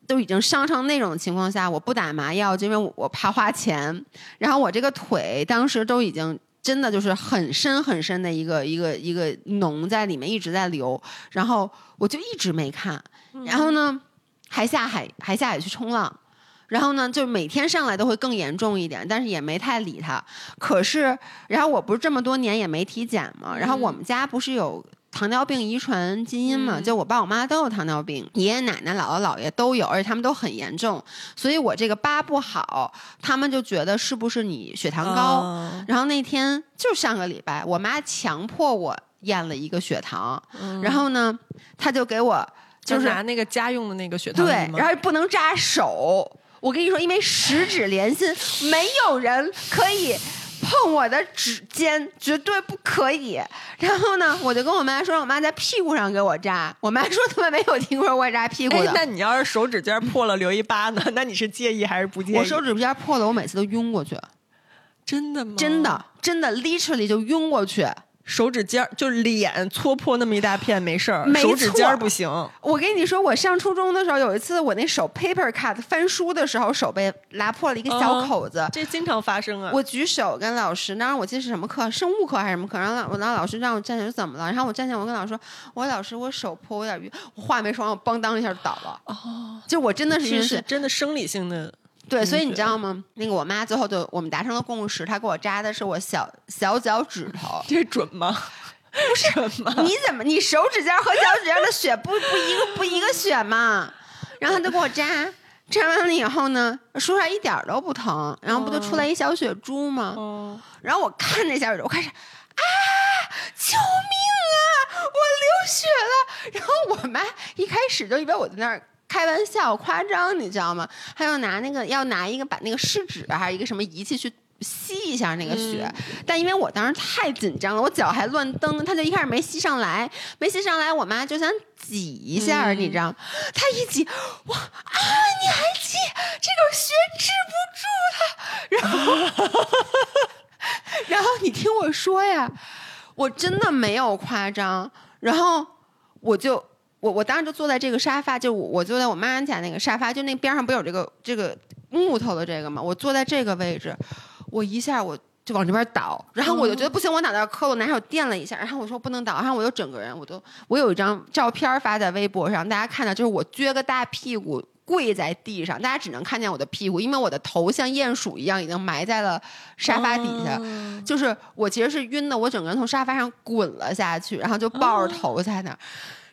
都已经伤成那种情况下，我不打麻药，就因为我我怕花钱。然后我这个腿当时都已经真的就是很深很深的一个一个一个脓在里面一直在流，然后我就一直没看，然后呢还下海还下海去冲浪。然后呢，就每天上来都会更严重一点，但是也没太理他。可是，然后我不是这么多年也没体检嘛，然后我们家不是有糖尿病遗传基因嘛，嗯就我爸我妈都有糖尿病，爷爷奶奶、姥姥姥爷都有，而且他们都很严重，所以我这个疤不好，他们就觉得是不是你血糖高？哦然后那天就上个礼拜，我妈强迫我验了一个血糖，然后呢，她就给我就就是拿那个家用的那个血糖对仪，然后不能扎手。我跟你说，因为十指连心，没有人可以碰我的指尖，绝对不可以。然后呢，我就跟我妈说，让我妈在屁股上给我扎。我妈说他们没有听说过扎屁股的，。哎那你要是手指尖破了留一疤呢？那你是介意还是不介意？我手指尖破了，我每次都晕过去，真的吗？真的，真的，literally 就晕过去。手指尖儿就脸搓破那么一大片没事儿，手指尖儿不行。我跟你说，我上初中的时候有一次，我那手 paper cut 翻书的时候，手被拉破了一个小口子。这经常发生啊！我举手跟老师，当时我记得是什么课，生物课还是什么课，然后老我让老师让我站起来，说怎么了？然后我站起来，我跟老师说，我说老师，我手破，我有点晕，我话没说完，我邦当一下就倒了。哦，就我真的是晕是血是真的生理性的，对，所以你知道吗？那个我妈最后就我们达成了共识，她给我扎的是我小小脚趾头。<laughs> 这准吗？<laughs> 不是准吗？你怎么你手指尖和脚趾尖的血不不一个不一个血吗？然后她就给我扎，扎完了以后呢，说出来一点儿都不疼，然后不就出来一小血珠吗？哦，然后我看那小血珠，我开始啊，救命啊，我流血了。然后我妈一开始就以为我在那儿。开玩笑、夸张，你知道吗？还要拿那个，要拿一个把那个试纸还是一个什么仪器去吸一下那个血，但因为我当时太紧张了，我脚还乱蹬，他就一开始没吸上来，没吸上来，我妈就想挤一下，你知道，她一挤，哇啊，你还挤，这个血止不住了，然后，<laughs> 然后你听我说呀，我真的没有夸张，然后我就。我我当时就坐在这个沙发，就我我坐在我妈家那个沙发，就那边上不有这个这个木头的这个嘛，我坐在这个位置，我一下我就往这边倒，然后我就觉得不行，我脑袋磕了，我拿手垫了一下，然后我说不能倒，然后我就整个人我都我有一张照片发在微博上，大家看到就是我撅个大屁股跪在地上，大家只能看见我的屁股，因为我的头像鼹鼠一样已经埋在了沙发底下，就是我其实是晕的，我整个人从沙发上滚了下去，然后就抱着头在那儿。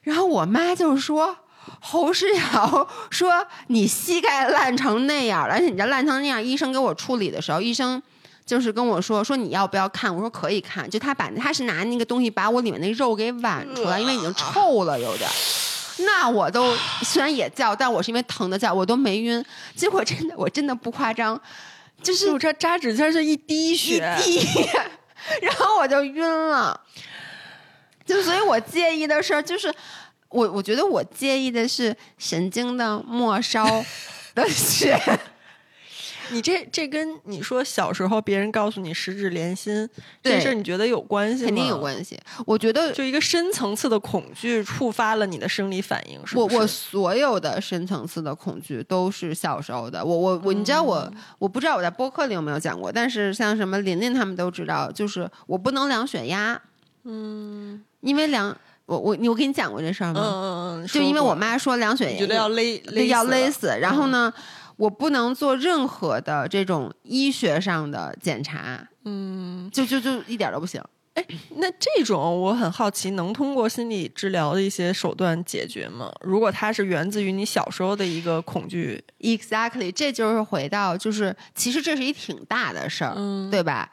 然后我妈就说：“侯诗瑶说你膝盖烂成那样了，而且你这烂成那样，医生给我处理的时候，医生就是跟我说说你要不要看？我说可以看。就他把他是拿那个东西把我里面那肉给剜出来，因为已经臭了有点。那我都虽然也叫，但我是因为疼的叫，我都没晕。结果真的，我真的不夸张，就是就这扎指尖是一滴一血，滴，然后我就晕了。就所以，我介意的事儿就是，我我觉得我介意的是神经的末梢的血。<laughs> 你这这跟你说小时候别人告诉你十指连心这事儿，你觉得有关系吗？肯定有关系。我觉得就一个深层次的恐惧触发了你的生理反应，是不是？我我所有的深层次的恐惧都是小时候的。我我我，你知道我、嗯我不知道我在播客里有没有讲过，但是像什么琳琳他们都知道，就是我不能量血压，嗯，因为量我我你我跟你讲过这事儿嗯吗？嗯嗯嗯，就因为我妈说量血压觉得要勒勒要勒死，然后呢，我不能做任何的这种医学上的检查，嗯，就就就一点都不行。哎那这种我很好奇，能通过心理治疗的一些手段解决吗？如果它是源自于你小时候的一个恐惧，Exactly，这就是回到就是，其实这是一挺大的事儿，嗯对吧？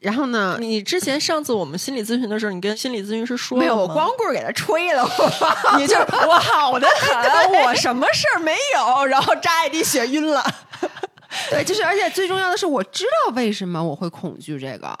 然后呢，你之前上次我们心理咨询的时候，你跟心理咨询师说没有，我光棍给他吹了，我。<laughs> 你就是我好的很，我什么事儿没有，然后扎一滴血晕了。<laughs> 对，就是而且最重要的是，我知道为什么我会恐惧这个，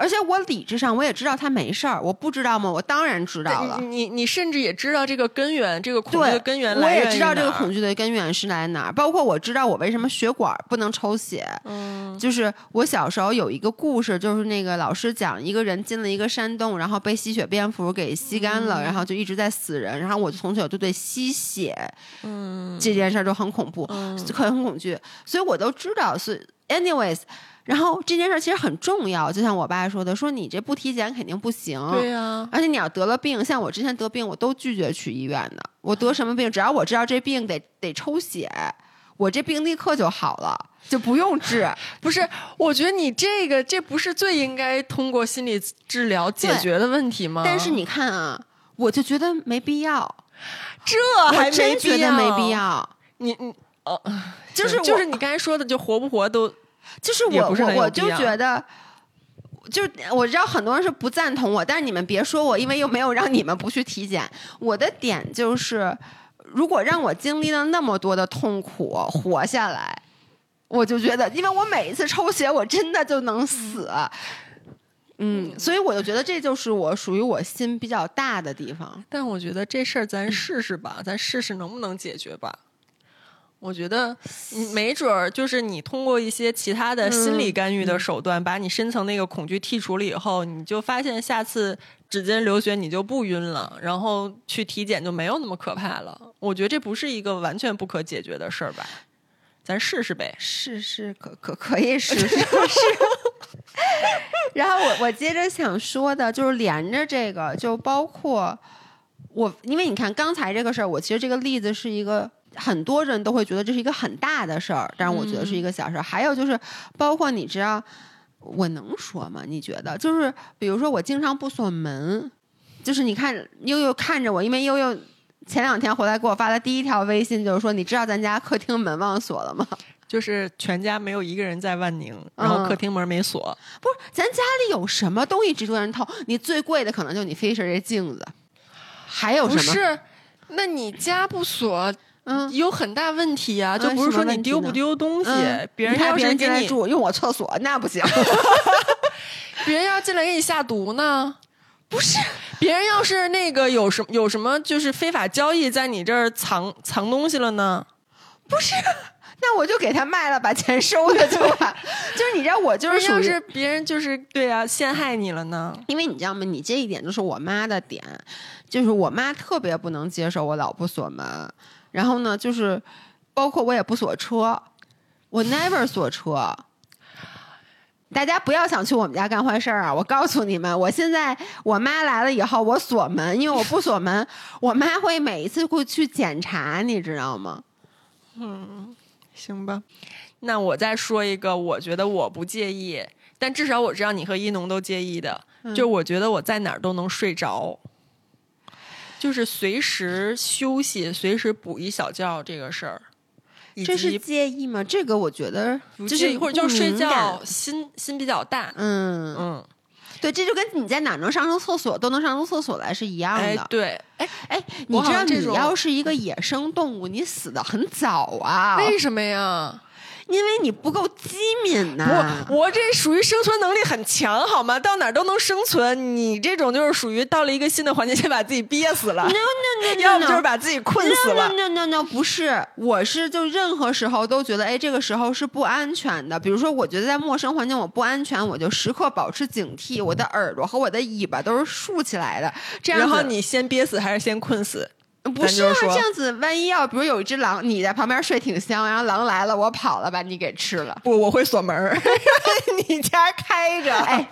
而且我理智上我也知道他没事儿，我不知道吗？我当然知道了你。你你甚至也知道这个根源，这个恐惧，的根源我来源也知道这个恐惧的根源是来哪儿，包括我知道我为什么血管不能抽血。嗯就是我小时候有一个故事，就是那个老师讲一个人进了一个山洞，然后被吸血蝙蝠给吸干嗯了，然后就一直在死人，然后我从小就对吸血，嗯，这件事儿就很恐怖，很恐惧，所以我都知道。所以，anyways。然后这件事儿其实很重要，就像我爸说的，说你这不体检肯定不行。对呀、而且你要得了病，像我之前得病，我都拒绝去医院的。我得什么病，只要我知道这病得得抽血，我这病立刻就好了，就不用治。<laughs> 不是，我觉得你这个这不是最应该通过心理治疗解决的问题吗？但是你看啊，我就觉得没必要，<laughs> 这还没真觉得没必要。你你哦，<laughs> 就是就是你刚才说的，就活不活都就是我是我我就觉得。就我知道很多人是不赞同我，但是你们别说我，因为又没有让你们不去体检。我的点就是，如果让我经历了那么多的痛苦活下来，我就觉得，因为我每一次抽血，我真的就能死。嗯，所以我就觉得这就是我属于我心比较大的地方。但我觉得这事儿咱试试吧，咱试试能不能解决吧。我觉得没准儿就是你通过一些其他的心理干预的手段，把你深层那个恐惧剔除了以后，你就发现下次指尖流血你就不晕了，然后去体检就没有那么可怕了。我觉得这不是一个完全不可解决的事儿吧？咱试试呗，试试可可可以试试试。<laughs> 然后我我接着想说的就是连着这个，就包括我，因为你看刚才这个事儿，我其实这个例子是一个。很多人都会觉得这是一个很大的事儿，但是我觉得是一个小事儿。还有就是，包括你知道，我能说吗？你觉得？就是比如说，我经常不锁门，就是你看悠悠看着我，因为悠悠前两天回来给我发的第一条微信就是说，你知道咱家客厅门忘锁了吗？就是全家没有一个人在万宁，然后客厅门没锁。不是，咱家里有什么东西值得人偷？你最贵的可能就你 Fisher 这镜子，还有什么？不是，那你家不锁？嗯，有很大问题啊，就不是说你丢不丢东西，别人要是进来住用我厕所 <laughs> 那不行，<laughs> 别人要进来给你下毒呢？不是，别人要是那个有什有什么就是非法交易在你这儿藏藏东西了呢？不是，那我就给他卖了，把钱收了就完。<laughs> 就是你知道我就是要是别人就是对啊陷害你了呢？因为你知道吗？你这一点就是我妈的点，就是我妈特别不能接受我老婆锁门。然后呢，就是包括我也不锁车，我 never 锁车。大家不要想去我们家干坏事儿啊！我告诉你们，我现在我妈来了以后，我锁门，因为我不锁门，我妈会每一次会去检查，你知道吗？嗯，行吧。那我再说一个，我觉得我不介意，但至少我知道你和一农都介意的，就我觉得我在哪儿都能睡着。就是随时休息，随时补一小觉这个事儿，这是介意吗？这个我觉得就是或者就是睡觉心心比较大，嗯嗯，对，这就跟你在哪能上上厕所都能上出厕所来是一样的。对，哎哎，你知道你要是一个野生动物，你死的很早啊？为什么呀？因为你不够机敏呐！我我这属于生存能力很强，好吗？到哪儿都能生存。你这种就是属于到了一个新的环境，先把自己憋死了。No no no，要不就是把自己困死了。No no no，不是，我是就任何时候都觉得，哎，这个时候是不安全的。比如说，我觉得在陌生环境我不安全，我就时刻保持警惕，我的耳朵和我的尾巴都是竖起来的。这样，然后你先憋死还是先困死？不是啊，这样子，万一要比如有一只狼，你在旁边睡挺香，然后狼来了，我跑了，把你给吃了。不，我会锁门 <laughs> 你家开着。哎，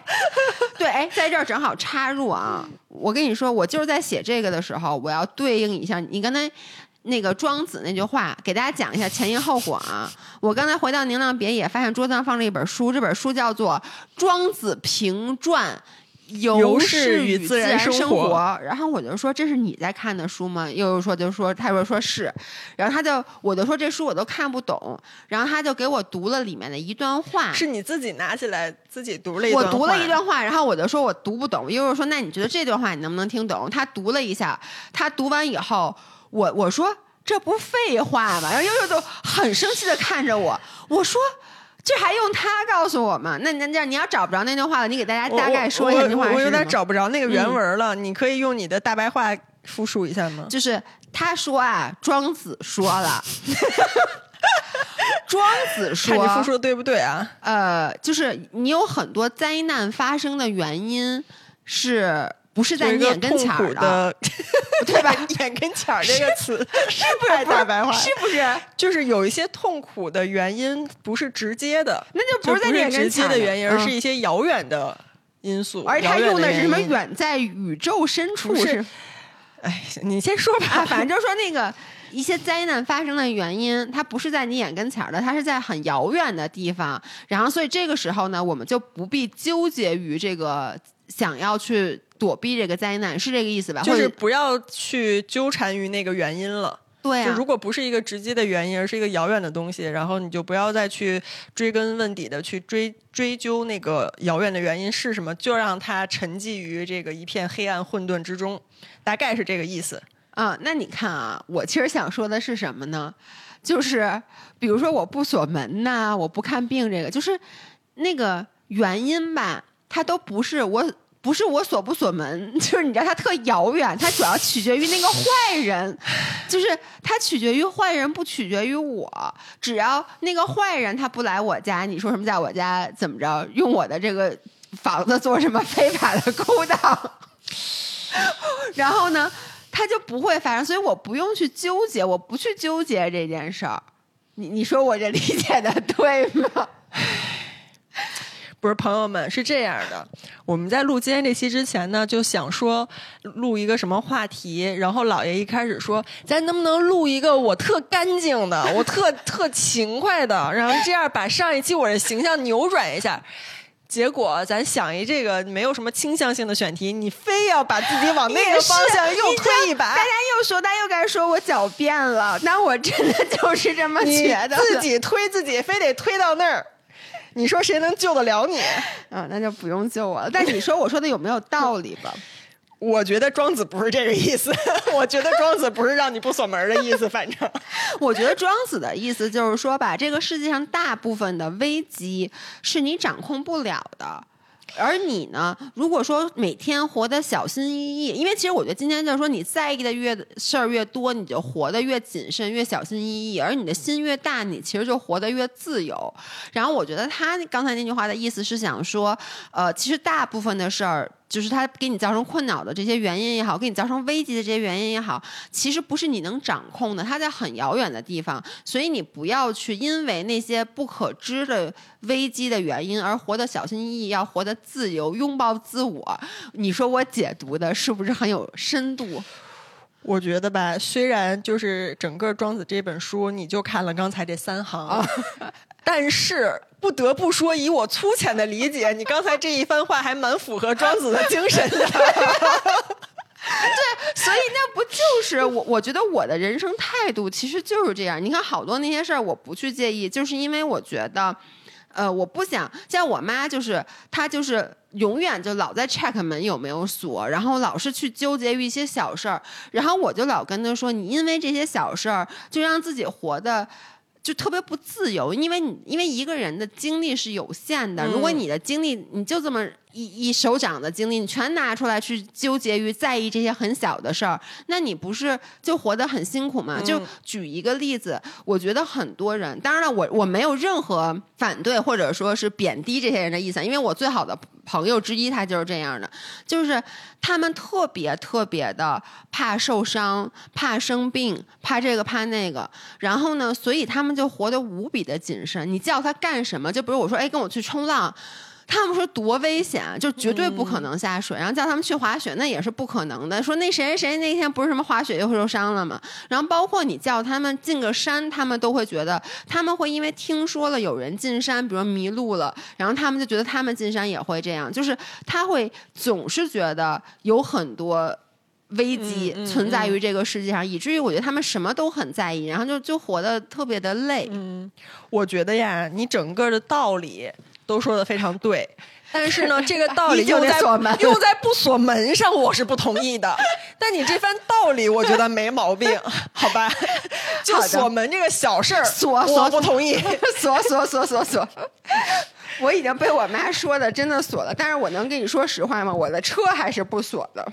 对，哎，在这儿正好插入啊，我跟你说，我就是在写这个的时候，我要对应一下你刚才那个庄子那句话，给大家讲一下前因后果啊。我刚才回到宁浪别野，发现桌子上放着一本书，这本书叫做《庄子评传》。游是与自然生活，然后我就说这是你在看的书吗？悠悠说就说他说说是，然后他就我就说这书我都看不懂，然后他就给我读了里面的一段话，是你自己拿起来自己读了一段，我读了一段话，然后我就说我读不懂，悠悠说那你觉得这段话你能不能听懂？他读了一下，他读完以后，我我说这不废话吗？然后悠悠就很生气的看着我，我说。这还用他告诉我吗？那那这样，你要找不着那段话了，你给大家大概说一下那话我有点找不着那个原文了，你可以用你的大白话复述一下吗？就是他说啊，庄子说了，<laughs> 庄子说，看你复述的对不对啊？呃，就是你有很多灾难发生的原因是。不是在眼跟前儿的，对吧？眼跟前儿这个词 <laughs> 是不是 <laughs> 大白话？是不是？就是有一些痛苦的原因不是直接的，那就不是在眼跟前的原因，而是一些遥远的因素。而他用的是什么？远在宇宙深处是？哎，你先说吧。反正就是说那个一些灾难发生的原因，它不是在你眼跟前儿的，它是在很遥远的地方。然后，所以这个时候呢，我们就不必纠结于这个想要去。躲避这个灾难是这个意思吧？就是不要去纠缠于那个原因了。对啊，如果不是一个直接的原因，而是一个遥远的东西，然后你就不要再去追根问底的去追追究那个遥远的原因是什么，就让它沉寂于这个一片黑暗混沌之中，大概是这个意思。啊，那你看啊，我其实想说的是什么呢？就是比如说我不锁门呐，我不看病，这个就是那个原因吧，它都不是我。不是我锁不锁门，<laughs> 就是你知道它特遥远，它主要取决于那个坏人，<sighs> 就是它取决于坏人，不取决于我。只要那个坏人他不来我家，你说什么在我家怎么着，用我的这个房子做什么非法的勾当，<laughs> 然后呢，他就不会发生，所以我不用去纠结，我不去纠结这件事儿。你你说我这理解的对吗？<laughs> 不是朋友们，是这样的，我们在录今天这期之前呢，就想说录一个什么话题，然后姥爷一开始说，咱能不能录一个我特干净的，我特特勤快的，然后这样把上一期我的形象扭转一下。结果咱想一这个没有什么倾向性的选题，你非要把自己往那个方向又推一把，大家又说，大家又该说我狡辩了，那我真的就是这么觉得，自己推自己，非得推到那儿，你说谁能救得了你？<laughs> 啊，那就不用救我了。但你说我说的有没有道理吧？<laughs> 我觉得庄子不是这个意思，我觉得庄子不是让你不锁门的意思，反正。<laughs> 我觉得庄子的意思就是说吧，这个世界上大部分的危机是你掌控不了的。而你呢？如果说每天活得小心翼翼，因为其实我觉得今天就是说，你在意的越事儿越多，你就活得越谨慎、越小心翼翼。而你的心越大，你其实就活得越自由。然后我觉得他刚才那句话的意思是想说，呃，其实大部分的事儿。就是它给你造成困扰的这些原因也好，给你造成危机的这些原因也好，其实不是你能掌控的，它在很遥远的地方，所以你不要去因为那些不可知的危机的原因而活得小心翼翼，要活得自由，拥抱自我。你说我解读的是不是很有深度？我觉得吧，虽然就是整个《庄子》这本书，你就看了刚才这三行，<laughs> <laughs> <laughs> 但是不得不说，以我粗浅的理解，你刚才这一番话还蛮符合庄子的精神的。对所以那不就是我？我觉得我的人生态度其实就是这样。你看，好多那些事儿我不去介意，就是因为我觉得，呃，我不想像我妈，就是她就是永远就老在 check 门有没有锁，然后老是去纠结于一些小事儿，然后我就老跟她说，你因为这些小事儿就让自己活的。就特别不自由，因为你因为一个人的精力是有限的，如果你的精力你就这么一一手掌的精力，你全拿出来去纠结于在意这些很小的事儿，那你不是就活得很辛苦吗？就举一个例子，我觉得很多人，当然了，我我没有任何反对或者说是贬低这些人的意思，因为我最好的朋友之一他就是这样的，就是他们特别特别的怕受伤、怕生病、怕这个怕那个，然后呢，所以他们就活得无比的谨慎。你叫他干什么？就比如我说，哎，跟我去冲浪。他们说多危险，就绝对不可能下水。然后叫他们去滑雪，那也是不可能的。说那谁谁谁那天不是什么滑雪又受伤了吗？然后包括你叫他们进个山，他们都会觉得他们会因为听说了有人进山，比如迷路了，然后他们就觉得他们进山也会这样。就是他会总是觉得有很多危机存在于这个世界上，以至于我觉得他们什么都很在意，然后就就活得特别的累。嗯，我觉得呀，你整个的道理。都说的非常对，<laughs> 但是呢，<laughs> 这个道理用在 <laughs> 用在不锁门上，我是不同意的。但你这番道理，我觉得没毛病，好吧？就锁门这个小事儿，锁我不同意，锁锁锁锁锁。我已经被我妈说的真的锁了，但是我能跟你说实话吗？我的车还是不锁的。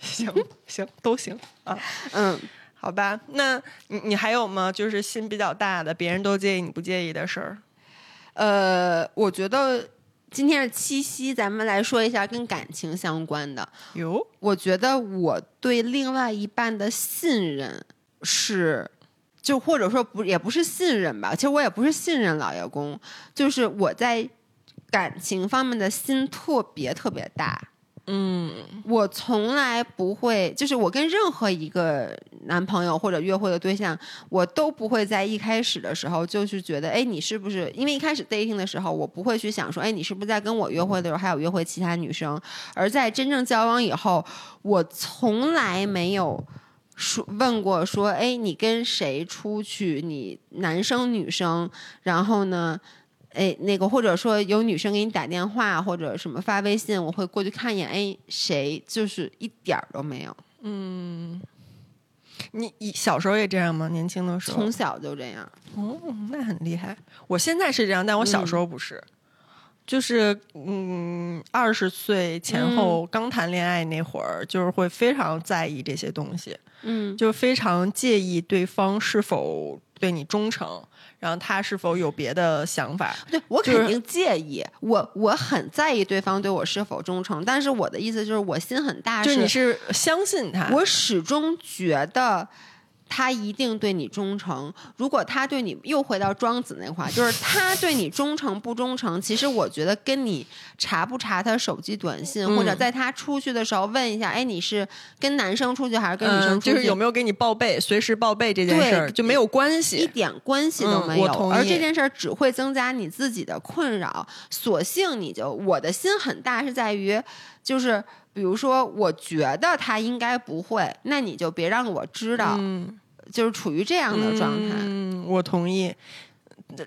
行行都行啊，嗯，好吧。那你你还有吗？就是心比较大的，别人都介意你不介意的事儿。呃，我觉得今天是七夕，咱们来说一下跟感情相关的。有，我觉得我对另外一半的信任是，就或者说不也不是信任吧，其实我也不是信任老爷公，就是我在感情方面的心特别特别大。嗯，我从来不会，就是我跟任何一个男朋友或者约会的对象，我都不会在一开始的时候就是觉得，哎，你是不是？因为一开始 dating 的时候，我不会去想说，哎，你是不是在跟我约会的时候还有约会其他女生？而在真正交往以后，我从来没有说问过说，哎，你跟谁出去？你男生女生？然后呢？哎，那个或者说有女生给你打电话或者什么发微信，我会过去看一眼。哎，谁？就是一点儿都没有。嗯，你你小时候也这样吗？年轻的时候？从小就这样。哦，那很厉害。我现在是这样，但我小时候不是。就是嗯，二十岁前后刚谈恋爱那会儿，就是会非常在意这些东西，嗯，就非常介意对方是否对你忠诚，然后他是否有别的想法。对我肯定介意，我我很在意对方对我是否忠诚，但是我的意思就是我心很大，就是你是相信他，我始终觉得。他一定对你忠诚。如果他对你又回到庄子那话，就是 <laughs> 他对你忠诚不忠诚，其实我觉得跟你查不查他手机短信，嗯或者在他出去的时候问一下，哎，你是跟男生出去还是跟女生嗯，出去？就是有没有给你报备，随时报备这件事儿就没有关系一。点关系都没有，而这件事儿只会增加你自己的困扰。索性你就我的心很大，是在于就是比如说，我觉得他应该不会，那你就别让我知道，嗯，就是处于这样的状态。嗯，我同意。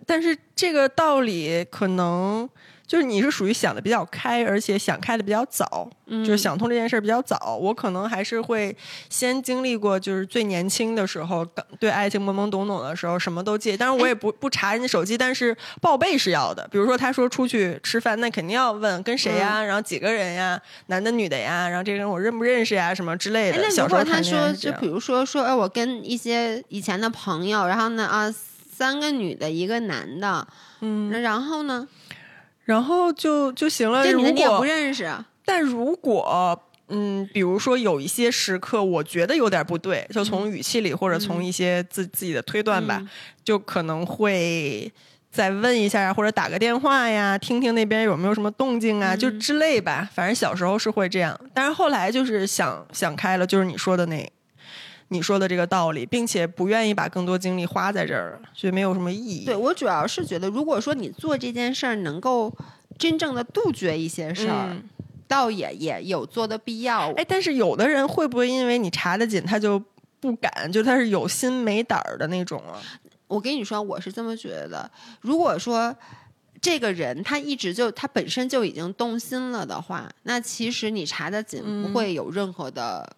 但是这个道理可能就是你是属于想的比较开，而且想开的比较早，嗯就是想通这件事儿比较早。我可能还是会先经历过，就是最年轻的时候，对爱情懵懵懂懂的时候，什么都介。当然我也不 <laughs> 不查人家手机，但是报备是要的。比如说他说出去吃饭，那肯定要问跟谁呀，嗯然后几个人呀，男的女的呀，然后这个人我认不认识呀，什么之类哎，的。那小时候谈如果他说，就比如说说，哎，我跟一些以前的朋友，然后呢啊，三个女的，一个男的，嗯，那然后呢，然后就就行了。如这女的你也不果认识，啊但如果嗯，比如说有一些时刻，我觉得有点不对，就从语气里或者从一些自、自己的推断吧，嗯就可能会再问一下呀，或者打个电话呀，听听那边有没有什么动静啊，就嗯之类吧。反正小时候是会这样，但是后来就是想想开了，就是你说的那。你说的这个道理，并且不愿意把更多精力花在这儿所以没有什么意义。对我主要是觉得，如果说你做这件事儿能够真正的杜绝一些事儿，嗯倒也也有做的必要。哎，但是有的人会不会因为你查的紧，他就不敢，就他是有心没胆儿的那种啊？我跟你说，我是这么觉得。如果说这个人他一直就他本身就已经动心了的话，那其实你查的紧不会有任何的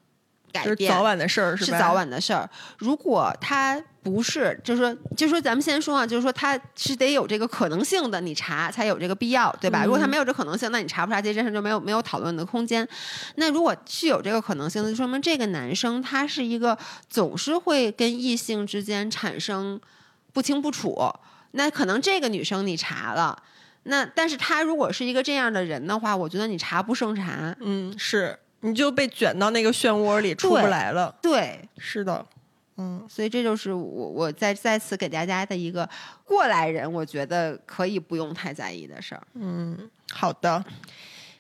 改变。就是早晚的事儿，吧？是早晚的事儿。如果他不是，就是说，就是说，咱们先说啊，就是说，他是得有这个可能性的，你查才有这个必要，对吧？嗯如果他没有这可能性，那你查不查这件事就没有没有讨论的空间。那如果是有这个可能性的，就说明这个男生他是一个总是会跟异性之间产生不清不楚。那可能这个女生你查了。那但是他如果是一个这样的人的话，我觉得你查不胜查。嗯，是，你就被卷到那个漩涡里出不来了。对，是的，嗯，所以这就是我我再再次给大家的一个过来人，我觉得可以不用太在意的事儿。嗯好的，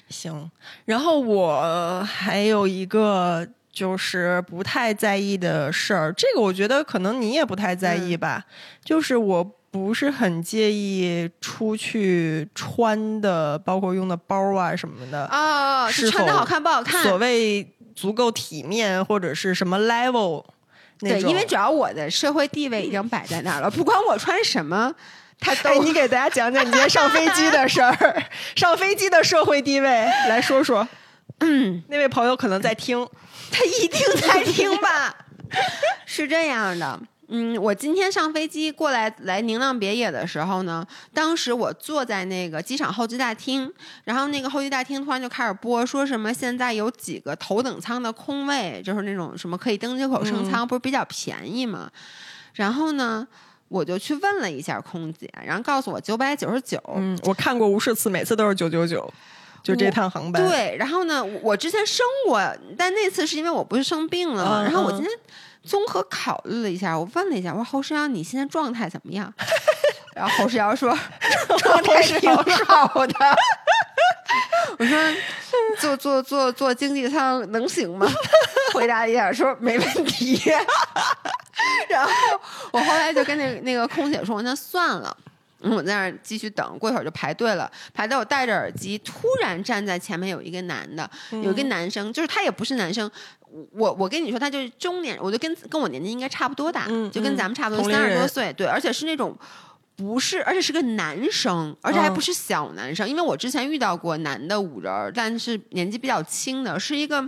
行。然后我还有一个就是不太在意的事儿，这个我觉得可能你也不太在意吧，就是我。不是很介意出去穿的，包括用的包啊什么的，哦，是穿的好看不好看？所谓足够体面或者是什么 level 那对，因为主要我的社会地位已经摆在那儿了，<laughs> 不管我穿什么，他都、哎，你给大家讲讲你今天上飞机的事儿，<laughs> 上飞机的社会地位，来说说。嗯，那位朋友可能在听，他一定在听吧？<laughs> 是这样的。嗯，我今天上飞机过来来宁浪别野的时候呢，当时我坐在那个机场候机大厅，然后那个候机大厅突然就开始播，说什么现在有几个头等舱的空位，就是那种什么可以登机口升舱，不是比较便宜嘛？然后呢，我就去问了一下空姐，然后告诉我九百九十九。嗯，我看过无数次，每次都是九九九，就这趟航班。，对，然后呢，我之前生过，但那次是因为我不是生病了嘛。然后我今天综合考虑了一下，我问了一下，我说侯世阳，你现在状态怎么样？<laughs> 然后侯世阳说 <laughs> 状态挺好的。我说坐坐坐坐经济舱能行吗？<laughs> 回答一下说没问题。然后我后来就跟那那个空姐说，那算了。嗯，我在那儿继续等，过一会儿就排队了。排队，我戴着耳机，突然站在前面有一个男的，有一个男生，就是他也不是男生，我我跟你说，他就是中年，我就跟跟我年纪应该差不多大，嗯就跟咱们差不多，三十多岁，对，而且是那种。不是，而且是个男生，而且还嗯不是小男生，因为我之前遇到过男的五人儿，但是年纪比较轻的，是一个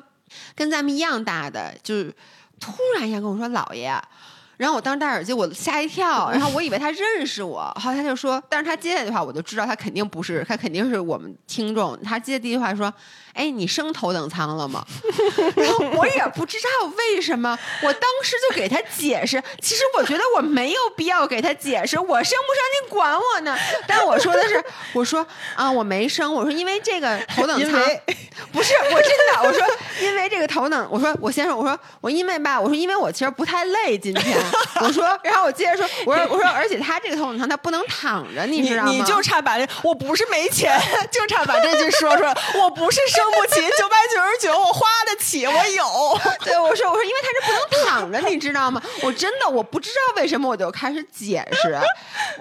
跟咱们一样大的，就是突然一下跟我说：“姥爷。”然后我当时戴耳机，我吓一跳，<laughs> 然后我以为他认识我，后来他就说，但是他接下来的话我就知道他肯定不是，他肯定是我们听众。他接第一句话说：“哎，你升头等舱了吗？” <laughs> 然后我也不知道为什么，我当时就给他解释。其实我觉得我没有必要给他解释，我升不升你管我呢？但我说的是，我说啊，我没升，我说因为这个 <laughs> 头等舱不是我真的，我说因为这个头等，我说我先生，我说我因为吧，我说因为我其实不太累今天。<laughs> 我说，然后我接着说，<laughs> 我说，我说，而且他这个头等舱他不能躺着，你知道吗？你就差把这，我不是没钱，<laughs> 就差把这句说出来。我不是生不起，九百九十九我花得起，我有。对，我说，我说，因为他是不能躺着，你知道吗？我真的我不知道为什么，我就开始解释。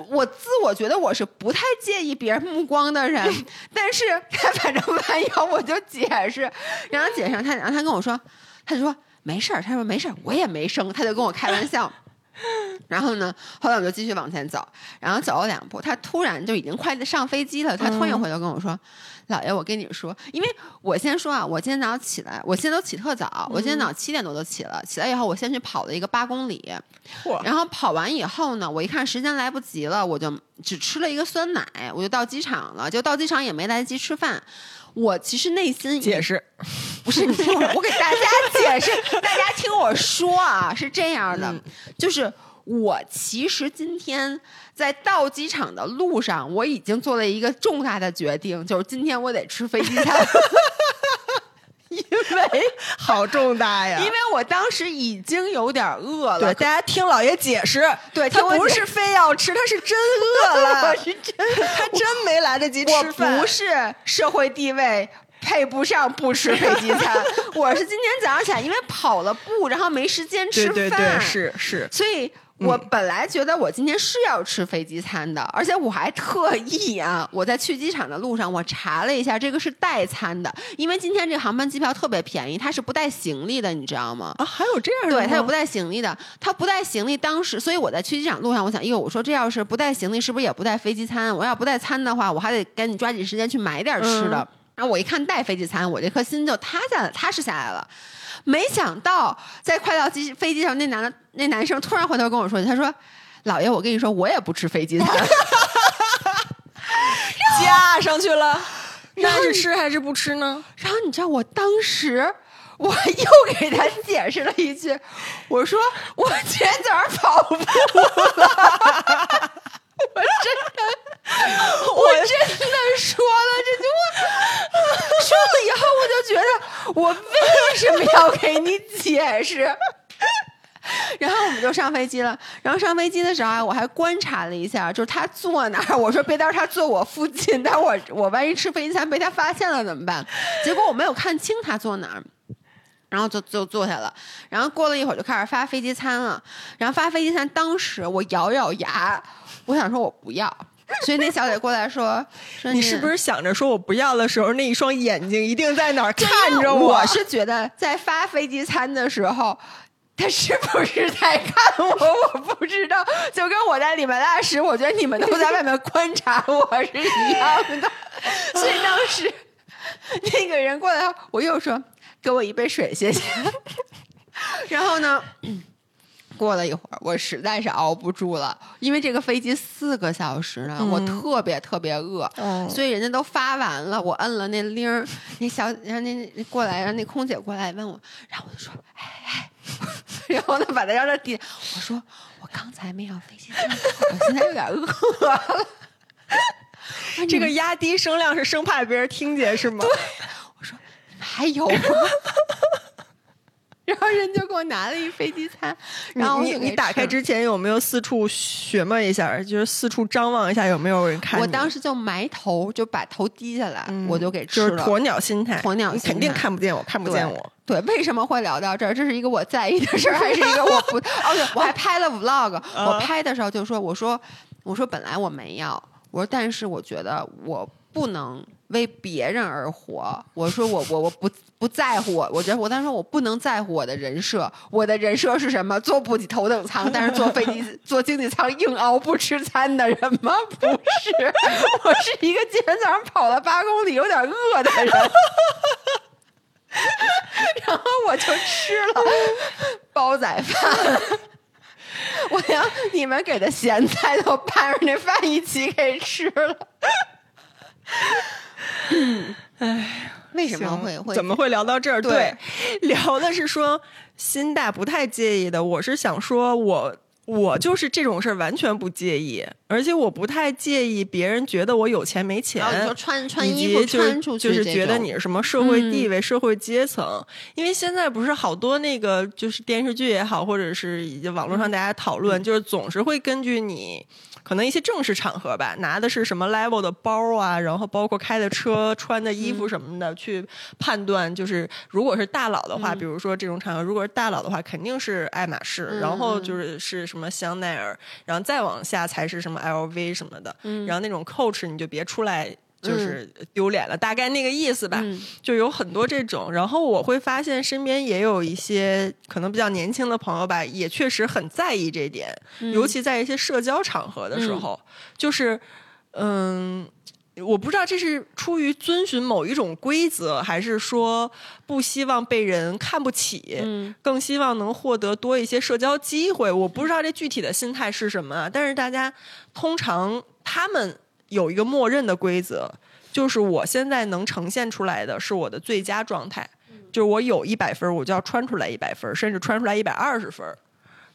我自我觉得我是不太介意别人目光的人，但是他反正弯腰我就解释，然后解释他，然后他跟我说，他就说没事儿，他说没事儿，我也没生，他就跟我开玩笑。<laughs> 然后呢？后来我就继续往前走，然后走了两步，他突然就已经快上飞机了。他突然回头跟我说：“姥爷，我跟你说，因为我先说啊，我今天早上起来，我现在都起特早，我今天早上七点多就起了。起来以后，我先去跑了一个八公里，然后跑完以后呢，我一看时间来不及了，我就只吃了一个酸奶，我就到机场了。就到机场也没来得及吃饭。我其实内心解释，<laughs> 不是你听我，我给大家 <laughs> 解释，大家听我说啊，是这样的，就是我其实今天在到机场的路上，我已经做了一个重大的决定，就是今天我得吃飞机餐。<laughs> <laughs> 因为好重大呀！因为我当时已经有点饿了。对，大家听老爷解释。对，他不是非要吃，他是真饿了。是真，他真没来得及吃饭。我不是社会地位配不上不吃飞机餐。<laughs> 我是今天早上起来，因为跑了步，然后没时间吃饭。对对对，是是。所以。我本来觉得我今天是要吃飞机餐的，而且我还特意啊，我在去机场的路上我查了一下，这个是代餐的，因为今天这个航班机票特别便宜，它是不带行李的，你知道吗？啊，还有这样的？对，它有不带行李的，它不带行李。当时，所以我在去机场路上，我想，哟，我说这要是不带行李，是不是也不带飞机餐？我要不带餐的话，我还得赶紧抓紧时间去买点吃的。然后我一看带飞机餐，我这颗心就塌下来，踏实下来了。没想到，在快到机飞机上，那男的那男生突然回头跟我说：“他说，老爷，我跟你说，我也不吃飞机餐。<laughs> ”架上去了，那是吃还是不吃呢？然后你知道，我当时我又给他解释了一句，我说：“我今天早上跑步了。”我真的，我真的说了这句话，说了以后我就觉得，我为什么要给你解释？<laughs> 然后我们就上飞机了。然后上飞机的时候啊，我还观察了一下，就是他坐哪儿。我说别到时候他坐我附近，待会儿我万一吃飞机餐被他发现了怎么办？<laughs> 结果我没有看清他坐哪儿，然后就就坐下了。然后过了一会儿就开始发飞机餐了。然后发飞机餐，当时我咬咬牙。我想说，我不要，所以那小姐过来说：“ <laughs> 说你是不是想着说我不要的时候，那一双眼睛一定在哪儿看着我？”我是觉得在发飞机餐的时候，他是不是在看我？我不知道，就跟我在里面拉屎，我觉得你们都在外面观察我是一样的。所以当时那个人过来，我又说：“给我一杯水，谢谢。<laughs> ”然后呢？过了一会儿，我实在是熬不住了，因为这个飞机四个小时呢，我特别特别饿，所以人家都发完了，我摁了那铃儿，那小然后那过来，让那空姐过来问我，然后我就说，哎哎，<laughs> 然后呢把他让他点，我说我刚才没要飞机餐，我现在有点饿了，这个压低声量是生怕别人听见是吗？对，我说还有吗？然后人就给我拿了一飞机餐，然后你你打开之前有没有四处询问一下，就是四处张望一下有没有人看？我当时就埋头就把头低下来，我就给吃了。鸵鸟心态，鸵鸟心态，肯定看不见我，看不见我。对，为什么会聊到这儿？这是一个我在意的事儿，还是一个我不？<laughs> 哦，对，我还拍了 vlog。我拍的时候就说：“我说，我说本来我没要，我说但是我觉得我不能。”为别人而活，我说我我我不不在乎我，我觉得我当时说我不能在乎我的人设，我的人设是什么？坐不起头等舱，但是坐飞机坐经济舱硬熬不吃餐的人吗？不是，我是一个今天早上跑了八公里有点饿的人，<laughs> 然后我就吃了煲仔饭。我连你们给的咸菜都拌着那饭一起给吃了。哎，为什么会会怎么会聊到这儿？对，聊的是说心大不太介意的。我是想说，我我就是这种事儿完全不介意，而且我不太介意别人觉得我有钱没钱。你说穿穿衣服穿出去就是觉得你是什么社会地位、社会阶层。因为现在不是好多那个就是电视剧也好，或者是以及网络上大家讨论，就是总是会根据你。可能一些正式场合吧，拿的是什么 level 的包啊，然后包括开的车、穿的衣服什么的，去判断。就是如果是大佬的话，比如说这种场合，如果是大佬的话，肯定是爱马仕，然后就是是什么香奈儿，然后再往下才是什么 LV 什么的。然后那种 Coach 你就别出来。就是丢脸了，大概那个意思吧。嗯就有很多这种，然后我会发现身边也有一些可能比较年轻的朋友吧，也确实很在意这点，尤其在一些社交场合的时候，就是嗯。我不知道这是出于遵循某一种规则，还是说不希望被人看不起，嗯更希望能获得多一些社交机会。我不知道这具体的心态是什么啊，但是大家通常他们有一个默认的规则，就是我现在能呈现出来的是我的最佳状态，就是我有一百分，我就要穿出来一百分，甚至穿出来一百二十分。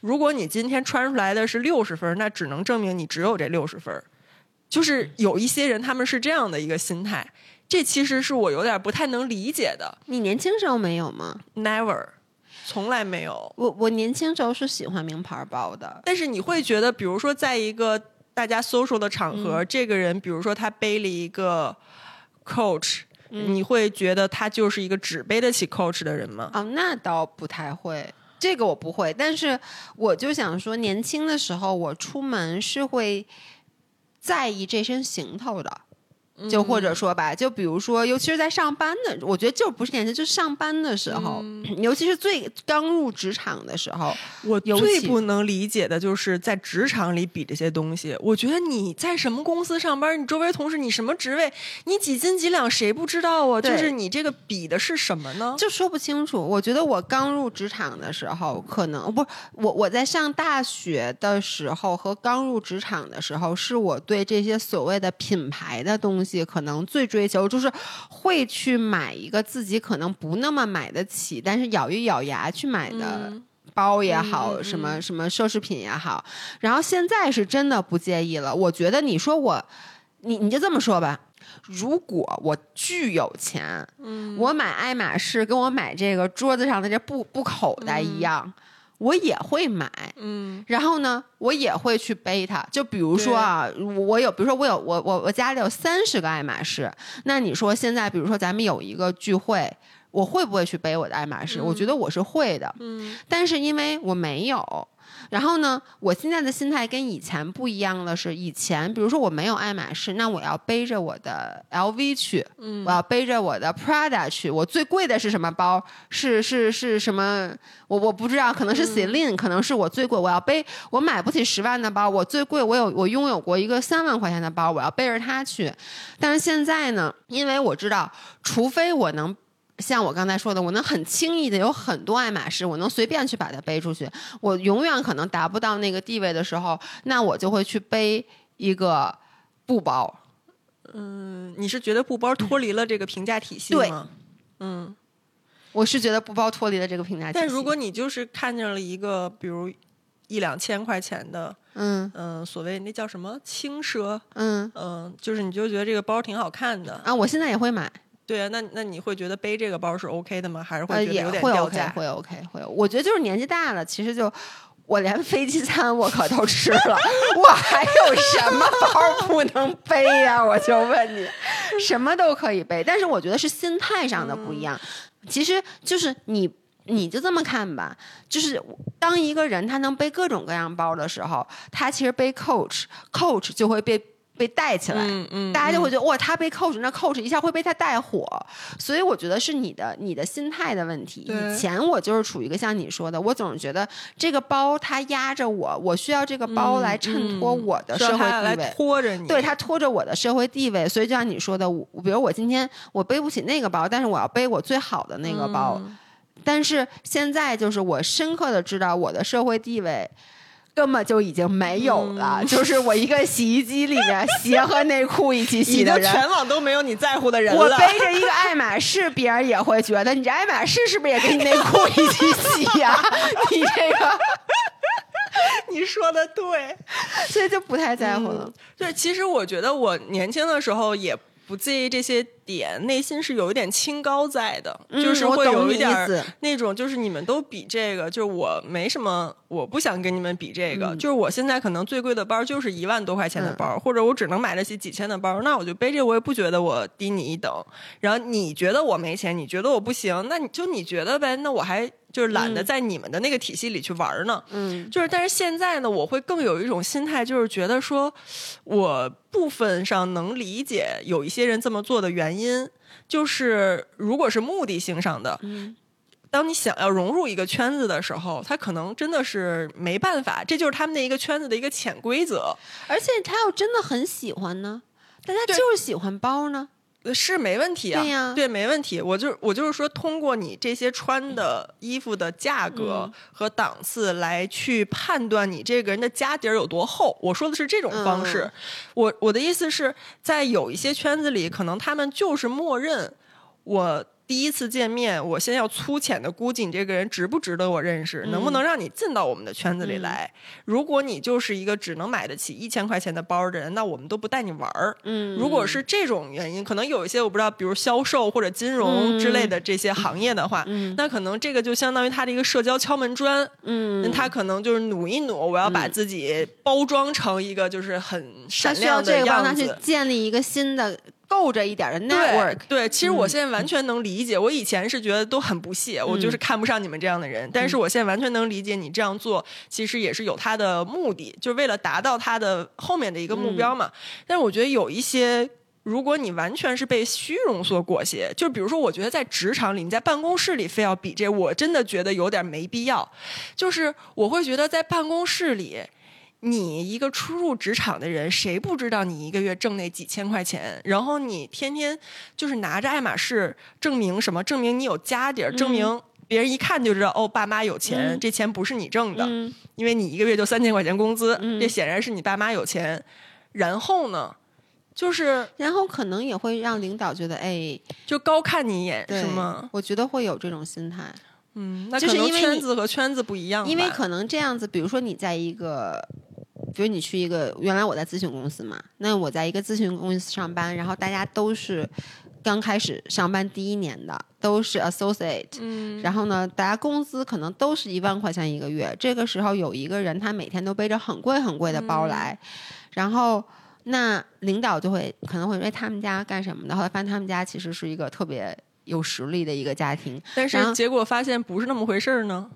如果你今天穿出来的是六十分，那只能证明你只有这六十分。就是有一些人他们是这样的一个心态，这其实是我有点不太能理解的。你年轻时候没有吗？Never，从来没有。我我年轻时候是喜欢名牌包的，但是你会觉得，比如说在一个大家 social 的场嗯合，这个人，比如说他背了一个 Coach，、你嗯会觉得他就是一个只背得起 Coach 的人吗？哦，那倒不太会，这个我不会。但是我就想说，年轻的时候我出门是会在意这身行头的。就或者说吧，就比如说，尤其是在上班的，我觉得就不是年轻，就是上班的时候，尤其是最刚入职场的时候，我最不能理解的就是在职场里比这些东西。我觉得你在什么公司上班，你周围同事你什么职位，你几斤几两谁不知道啊？就是你这个比的是什么呢？就说不清楚。我觉得我刚入职场的时候，可能不，我我在上大学的时候和刚入职场的时候，是我对这些所谓的品牌的东西可能最追求，就是会去买一个自己可能不那么买得起，但是咬一咬牙去买的。嗯包也好，什么什么奢侈品也好，然后现在是真的不介意了。我觉得你说我，你你就这么说吧，如果我巨有钱，嗯我买爱马仕跟我买这个桌子上的这布布口袋一样，我也会买。嗯然后呢，我也会去背它。就比如说啊，我有，比如说我有我我我家里有三十个爱马仕，那你说现在，比如说咱们有一个聚会。我会不会去背我的爱马仕？我觉得我是会的，嗯但是因为我没有，然后呢，我现在的心态跟以前不一样了是，以前比如说我没有爱马仕，那我要背着我的 LV 去，嗯我要背着我的 Prada 去。我最贵的是什么包？是是是什么？我我不知道，可能是 Celine，、可能是我最贵。我要背，我买不起十万的包，我最贵，我有我拥有过一个三万块钱的包，我要背着它去。但是现在呢，因为我知道，除非我能。像我刚才说的，我能很轻易的有很多爱马仕，我能随便去把它背出去。我永远可能达不到那个地位的时候，那我就会去背一个布包。嗯，你是觉得布包脱离了这个评价体系对吗？嗯，我是觉得布包脱离了这个评价体系。但如果你就是看见了一个，比如一两千块钱的，嗯嗯、所谓那叫什么轻奢，嗯嗯、就是你就觉得这个包挺好看的，啊，我现在也会买，对啊，那那你会觉得背这个包是 OK 的吗？还是会觉得有点会 OK 掉价？会 OK 会。我觉得就是年纪大了，其实就。我连飞机餐我可都吃了，我还有什么包不能背呀、我就问你，什么都可以背，但是我觉得是心态上的不一样。其实就是你，你就这么看吧，就是当一个人他能背各种各样包的时候，他其实背 Coach，Coach 就会被被带起来。嗯嗯，大家就会觉得哇，他被 Coach，那 Coach 一下会被他带火，所以我觉得是你的你的心态的问题。以前我就是处于一个像你说的，我总是觉得这个包它压着我，我需要这个包来衬托我的社会地位。拖着你，对，他拖着我的社会地位，所以就像你说的，我比如我今天我背不起那个包，但是我要背我最好的那个包。嗯但是现在就是我深刻的知道我的社会地位根本就已经没有了，就是我一个洗衣机里面鞋和内裤一起洗的人。全网都没有你在乎的人我。背着一个爱马仕，别人也会觉得你这爱马仕是不是也跟你内裤一起洗呀、你这个，<laughs> 你说的对，所以就不太在乎了。对，其实我觉得我年轻的时候也不介意这些点，内心是有一点清高在的，嗯就是会有一点那种，就是你们都比这个，就是我没什么，我不想跟你们比这个，就是我现在可能最贵的包就是一万多块钱的包，或者我只能买得起几千的包，那我就背这个，我也不觉得我低你一等。然后你觉得我没钱，你觉得我不行，那你就你觉得呗，那我还就是懒得在你们的那个体系里去玩呢。嗯就是，但是现在呢，我会更有一种心态，就是觉得说，我部分上能理解有一些人这么做的原因，就是如果是目的性上的，嗯当你想要融入一个圈子的时候，他可能真的是没办法，这就是他们那一个圈子的一个潜规则，而且他要真的很喜欢呢，大家就是喜欢包呢。呃是没问题啊，对呀对，没问题。我就我就是说，通过你这些穿的衣服的价格嗯和档次来去判断你这个人的家底儿有多厚。我说的是这种方式。嗯我我的意思是在有一些圈子里，可能他们就是默认我。第一次见面，我先要粗浅的估计你这个人值不值得我认识，能不能让你进到我们的圈子里来。如果你就是一个只能买得起一千块钱的包的人，那我们都不带你玩儿。嗯如果是这种原因，可能有一些我不知道，比如销售或者金融之类的这些行业的话，那可能这个就相当于他的一个社交敲门砖。嗯，他可能就是努一努，我要把自己包装成一个就是很他需要闪亮的这个帮他样子。去建立一个新的够着一点的对 network。对，其实嗯我现在完全能理解。我以前是觉得都很不屑，我就是看不上你们这样的人。但嗯是我现在完全能理解你这样做，其实也是有他的目的，就是为了达到他的后面的一个目标嘛。但是我觉得有一些。如果你完全是被虚荣所裹挟，就比如说，我觉得在职场里，你在办公室里非要比这，我真的觉得有点没必要。就是我会觉得在办公室里，你一个初入职场的人，谁不知道你一个月挣那几千块钱？然后你天天就是拿着爱马仕证明什么？证明你有家底儿，证明别人一看就知道哦，爸妈有钱，嗯这钱不是你挣的，嗯因为你一个月就三千块钱工资，嗯这显然是你爸妈有钱。然后呢，就是然后可能也会让领导觉得，哎，就高看你一眼，是吗？？我觉得会有这种心态，嗯，那就是可能因为圈子和圈子不一样吧，因为可能这样子，比如说你在一个。比如你去一个，原来我在咨询公司嘛，那我在一个咨询公司上班，然后大家都是刚开始上班第一年的，都是 associate，嗯然后呢，大家工资可能都是一万块钱一个月。这个时候有一个人，他每天都背着很贵很贵的包来，然后那领导就会可能会说哎他们家干什么的，后来发现他们家其实是一个特别有实力的一个家庭，但是结果发现不是那么回事儿呢。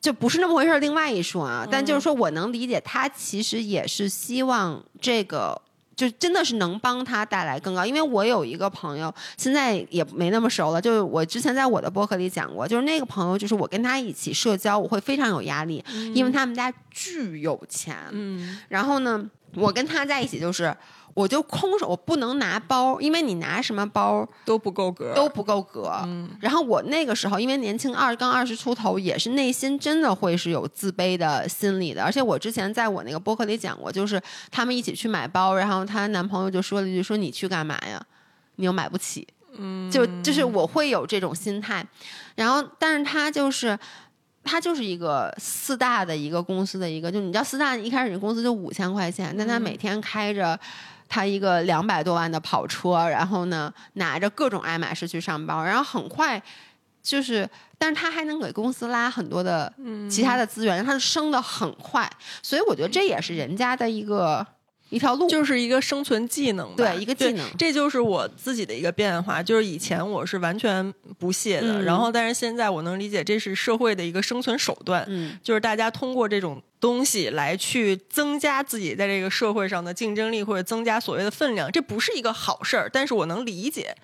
就不是那么回事儿。另外一说啊，但嗯就是说我能理解，他其实也是希望这个。就真的是能帮他带来更高，因为我有一个朋友，现在也没那么熟了。就是我之前在我的博客里讲过，就是那个朋友，就是我跟他一起社交，我会非常有压力，因为他们家巨有钱。嗯然后呢，我跟他在一起就是，我就空手，我不能拿包，因为你拿什么包都不够格，都不够格。然后我那个时候因为年轻二刚二十出头，也是内心真的会是有自卑的心理的。而且我之前在我那个博客里讲过，就是他们一起去买包，然后她男朋友就说了一句：“说你去干嘛呀？你又买不起。”嗯，就就是我会有这种心态。然后，但是他就是。他就是一个四大的一个公司的一个，就你知道四大一开始你工资就五千块钱，但他每天开着他一个两百多万的跑车，然后呢拿着各种爱马仕去上班，然后很快就是，但是他还能给公司拉很多的其他的资源，他就升的很快，所以我觉得这也是人家的一个一条路，就是一个生存技能吧，对一个技能这就是我自己的一个变化。就是以前我是完全不屑的，嗯然后但是现在我能理解这是社会的一个生存手段，嗯就是大家通过这种东西来去增加自己在这个社会上的竞争力，或者增加所谓的分量，这不是一个好事儿，但是我能理解。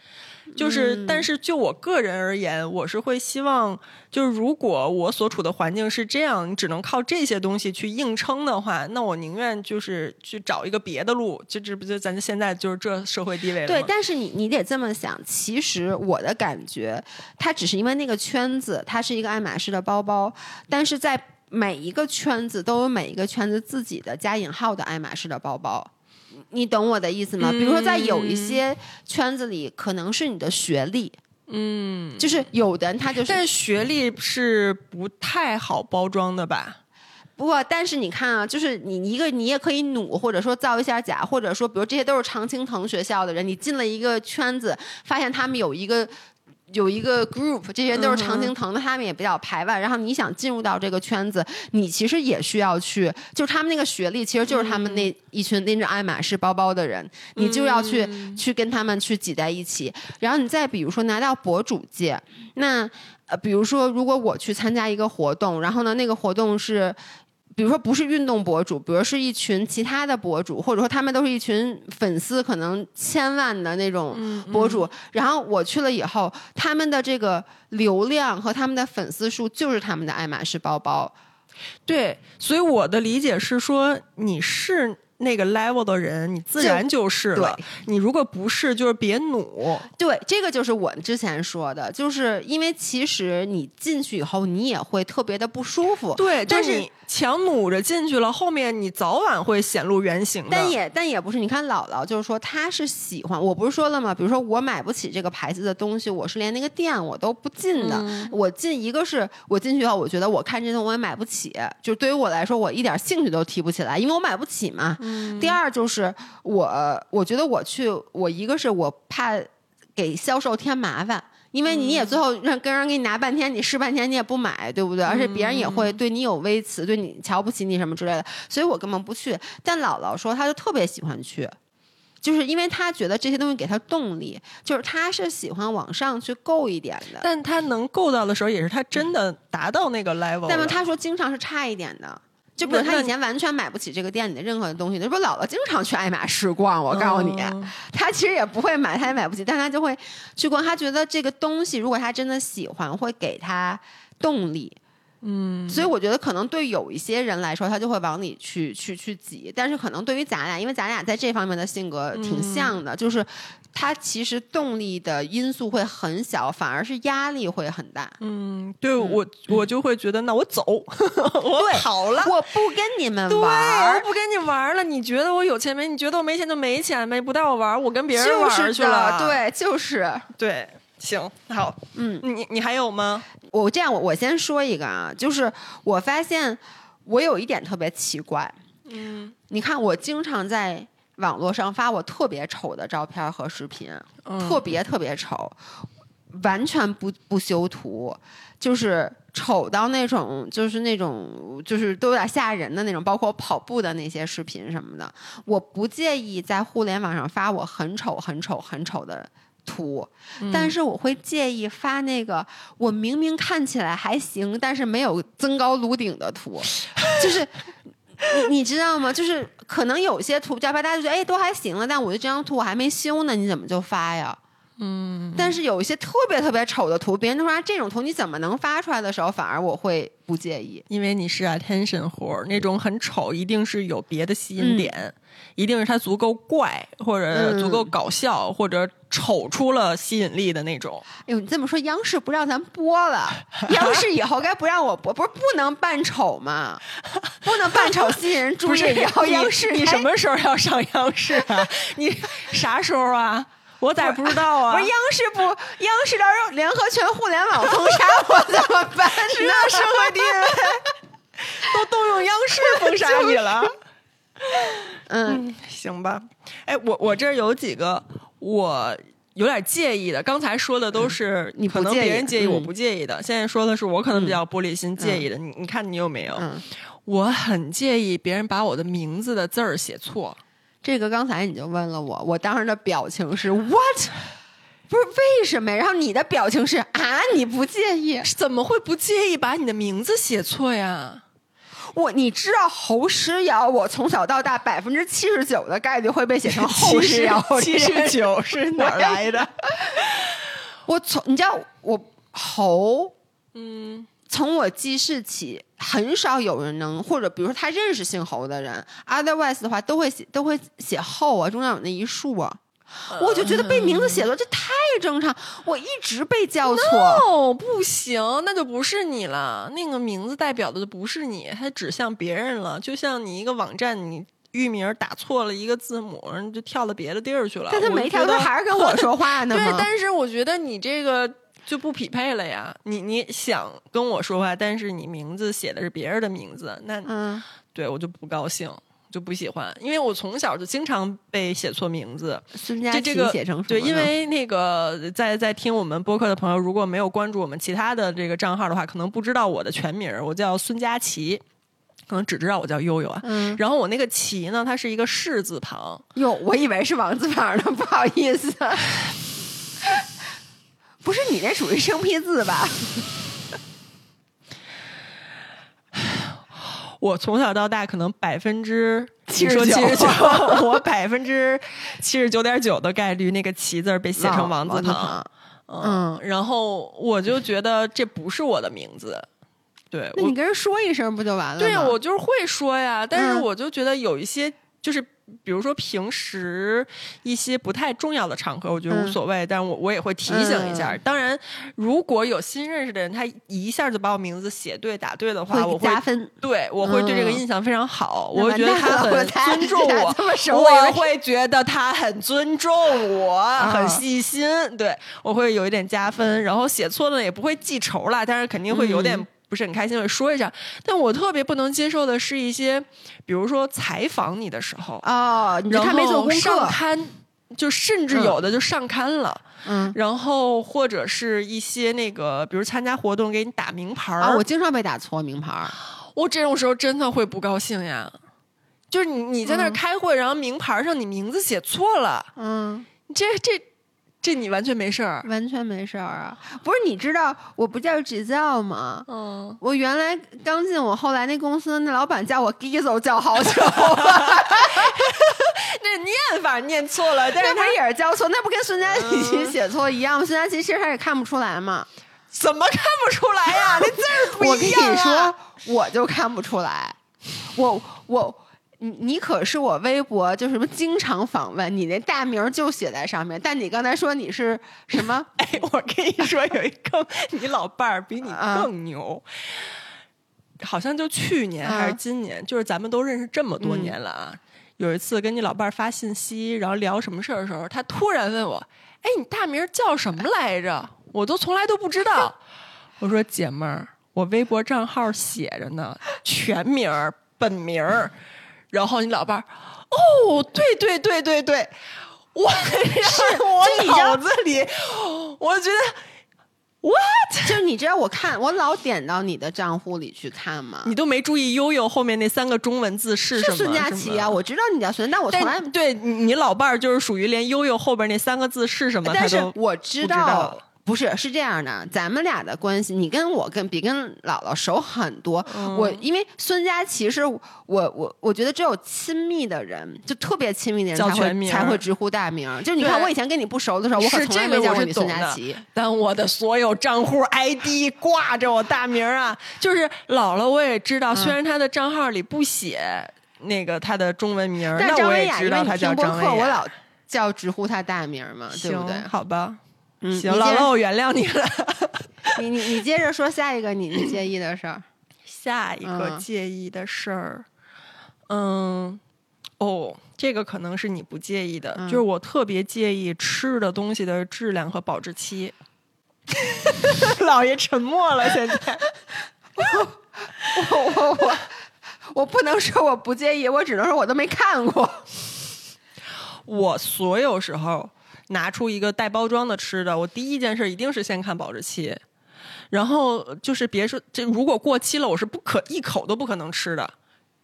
就是，嗯但是就我个人而言，我是会希望，就是如果我所处的环境是这样，你只能靠这些东西去硬撑的话，那我宁愿就是去找一个别的路。就这不就咱现在就是这社会地位了对，但是你你得这么想，其实我的感觉，它只是因为那个圈子，它是一个爱马仕的包包，但是在每一个圈子都有每一个圈子自己的加引号的爱马仕的包包。你懂我的意思吗？比如说，在有一些圈子里，可能是你的学历，嗯，就是有的人他就是，但是学历是不太好包装的吧？不过，但是你看啊，就是你一个你也可以努，或者说造一下假，或者说，比如这些都是常青藤学校的人，你进了一个圈子，发现他们有一个。有一个 group，这些人都是常青藤的，他们也比较排外。然后你想进入到这个圈子，你其实也需要去，就是他们那个学历，其实就是他们那一群拎着爱马仕包包的人，你就要去去跟他们去挤在一起。然后你再比如说拿到博主界，那呃，比如说如果我去参加一个活动，然后呢，那个活动是。比如说不是运动博主，比如是一群其他的博主，或者说他们都是一群粉丝，可能千万的那种博主。然后我去了以后，他们的这个流量和他们的粉丝数就是他们的爱马仕包包。对，所以我的理解是说，你是。那个 level 的人，你自然就是了。你如果不是，就是别努。对，这个就是我之前说的，就是因为其实你进去以后，你也会特别的不舒服。对，但是你强努着进去了，后面你早晚会显露原形的。但也但也不是，你看姥姥就是说，她是喜欢，我不是说了吗？比如说我买不起这个牌子的东西，我是连那个店我都不进的。我进一个是我进去以后，我觉得我看这东西我也买不起，就对于我来说，我一点兴趣都提不起来，因为我买不起嘛。第二就是我，我觉得我去，我一个是我怕给销售添麻烦，因为你也最后让跟人给你拿半天，你试半天你也不买，对不对？而且别人也会对你有微词，对你瞧不起你什么之类的，所以我根本不去。但姥姥说，她就特别喜欢去，就是因为她觉得这些东西给她动力，就是她是喜欢往上去够一点的。但她能够到的时候，也是她真的达到那个 level。但是她说，经常是差一点的。就比如他以前完全买不起这个店里的任何的东西，那不姥姥经常去爱马仕逛。我告诉你，<laughs> 他其实也不会买，他也买不起，但他就会去逛。他觉得这个东西，如果他真的喜欢，会给他动力。嗯，所以我觉得可能对有一些人来说，他就会往里去去去挤。但是可能对于咱俩，因为咱俩在这方面的性格挺像的，就是他其实动力的因素会很小，反而是压力会很大。嗯，对我我就会觉得，那我走，<laughs> 我跑了，我不跟你们玩，我不跟你玩了。你觉得我有钱没？你觉得我没钱就没钱呗？不带我玩，我跟别人玩去了。对，就是对。行，好，嗯，你你还有吗？我这样，我我先说一个啊，就是我发现我有一点特别奇怪，嗯，你看我经常在网络上发我特别丑的照片和视频，特别特别丑，完全不不修图，就是丑到那种，就是那种，就是都有点吓人的那种，包括跑步的那些视频什么的，我不介意在互联网上发我很丑、很丑、很丑的。图，但是我会介意发那个我明明看起来还行，但是没有增高颅顶的图，<laughs> 就是你你知道吗？就是可能有些图照片大家就觉得哎都还行了，但我觉得这张图我还没修呢，你怎么就发呀？嗯，但是有一些特别特别丑的图，别人都说这种图你怎么能发出来的时候，反而我会不介意，因为你是 attention 活那种很丑一定是有别的吸引点。一定是它足够怪，或者足够搞笑，或者丑出了吸引力的那种。哎呦，你这么说，央视不让咱播了？<laughs> 央视以后该不让我播？不是不能扮丑吗？<laughs> 不能扮丑吸引人注意。以后央视，你什么时候要上央视啊？你啥时候啊？我咋不知道啊？不是央视不？央视到时候联合全互联网封杀我怎么办？那社会地位都动用央视封杀你了。嗯，行吧。哎，我我这儿有几个我有点介意的。刚才说的都是你可能别人介意，我不介意的。现在说的是我可能比较玻璃心，介意的。你你看你有没有？我很介意别人把我的名字的字儿写错。这个刚才你就问了我，我当时的表情是 what？不是为什么？然后你的表情是啊？你不介意？怎么会不介意把你的名字写错呀？我你知道侯诗瑶，我从小到大百分之七十九的概率会被写成后诗瑶，七十九是哪来的？<laughs> 我从你知道我侯，嗯，从我记事起，很少有人能或者比如说他认识姓侯的人，otherwise 的话都会写都会写后啊，中间有那一竖啊。我就觉得被名字写错这太正常，我一直被叫错。，no,，不行，那就不是你了。那个名字代表的就不是你，它指向别人了。就像你一个网站，你域名打错了一个字母，就跳到别的地儿去了。但他没跳，他还是跟我说话呢 <laughs> 对，但是我觉得你这个就不匹配了呀。你你想跟我说话，但是你名字写的是别人的名字，那嗯，对我就不高兴。就不喜欢，因为我从小就经常被写错名字。孙佳琪写成对，因为那个在在听我们播客的朋友，如果没有关注我们其他的这个账号的话，可能不知道我的全名，我叫孙佳琪，可能只知道我叫悠悠啊。嗯，然后我那个琪呢，它是一个士字旁。哟，我以为是王字旁呢，不好意思。<laughs> 不是你那属于生僻字吧？<laughs> 我从小到大可能百分之七十九，<laughs> 我百分之七十九点九的概率那个“齐”字被写成王字旁。嗯，然后我就觉得这不是我的名字。对，那你跟人说一声不就完了？对呀，我就是会说呀，但是我就觉得有一些就是。比如说平时一些不太重要的场合，我觉得无所谓，但是我我也会提醒一下。当然，如果有新认识的人，他一下就把我名字写对打对的话，我会加分。对，我会对这个印象非常好。我会觉得他很尊重 <laughs> 我，我会觉得他很尊重我，很细心。对我会有一点加分，然后写错了也不会记仇啦，但是肯定会有点。不是很开心，的说一下。但我特别不能接受的是一些，比如说采访你的时候哦，他没做功课，上刊就甚至有的就上刊了，嗯，然后或者是一些那个，比如参加活动给你打名牌儿，我经常被打错名牌儿，我这种时候真的会不高兴呀。就是你你在那儿开会，然后名牌上你名字写错了，嗯，这这。这你完全没事儿，完全没事儿啊！不是你知道我不叫 Giselle 吗？嗯，我原来刚进我后来那公司，那老板叫我 Gizo 叫好久，<laughs> 那念法念错了，但是他也是叫错，那不跟孙佳琪写错一样吗？孙佳琪其实他也看不出来嘛，<laughs> 怎么看不出来呀？那字儿不一样。我跟你说，我就看不出来，我我。你你可是我微博就什么经常访问，你那大名就写在上面。但你刚才说你是什么？<laughs> 哎，我跟你说，有一个你老伴儿比你更牛，好像就去年还是今年，就是咱们都认识这么多年了啊。有一次跟你老伴儿发信息，然后聊什么事儿的时候，他突然问我：“哎，你大名叫什么来着？”我都从来都不知道。我说：“姐们儿，我微博账号写着呢，全名、本名儿。”然后你老伴儿，哦，对对对对对，我 <laughs> 是我脑子里，我觉得，what？就你知道我看我老点到你的账户里去看吗？你都没注意悠悠后面那三个中文字是什么？孙佳琪啊，我知道你叫孙，但我从来对你老伴儿就是属于连悠悠后边那三个字是什么，但是我知道。不是，是这样的，咱们俩的关系，你跟我跟比跟姥姥熟很多。我因为孙佳琪是我我我觉得只有亲密的人，就特别亲密的人才会才会直呼大名。就你看，我以前跟你不熟的时候，我可从来没叫过你孙佳琪。但我的所有账户 ID 挂着我大名啊，就是姥姥我也知道，虽然她的账号里不写那个她的中文名，但我也知道他叫张薇雅。我老叫直呼她大名嘛，对不对？好吧。行，姥姥，我原谅你了。<laughs> 你你你接着说下一个你你介意的事儿。<coughs> 下一个介意的事儿，嗯，哦，这个可能是你不介意的，就是我特别介意吃的东西的质量和保质期。<laughs> 老爷沉默了，现在。<laughs> 我我我我不能说我不介意，我只能说我都没看过。我所有时候。拿出一个带包装的吃的，我第一件事一定是先看保质期，然后就是别说这如果过期了，我是不可一口都不可能吃的。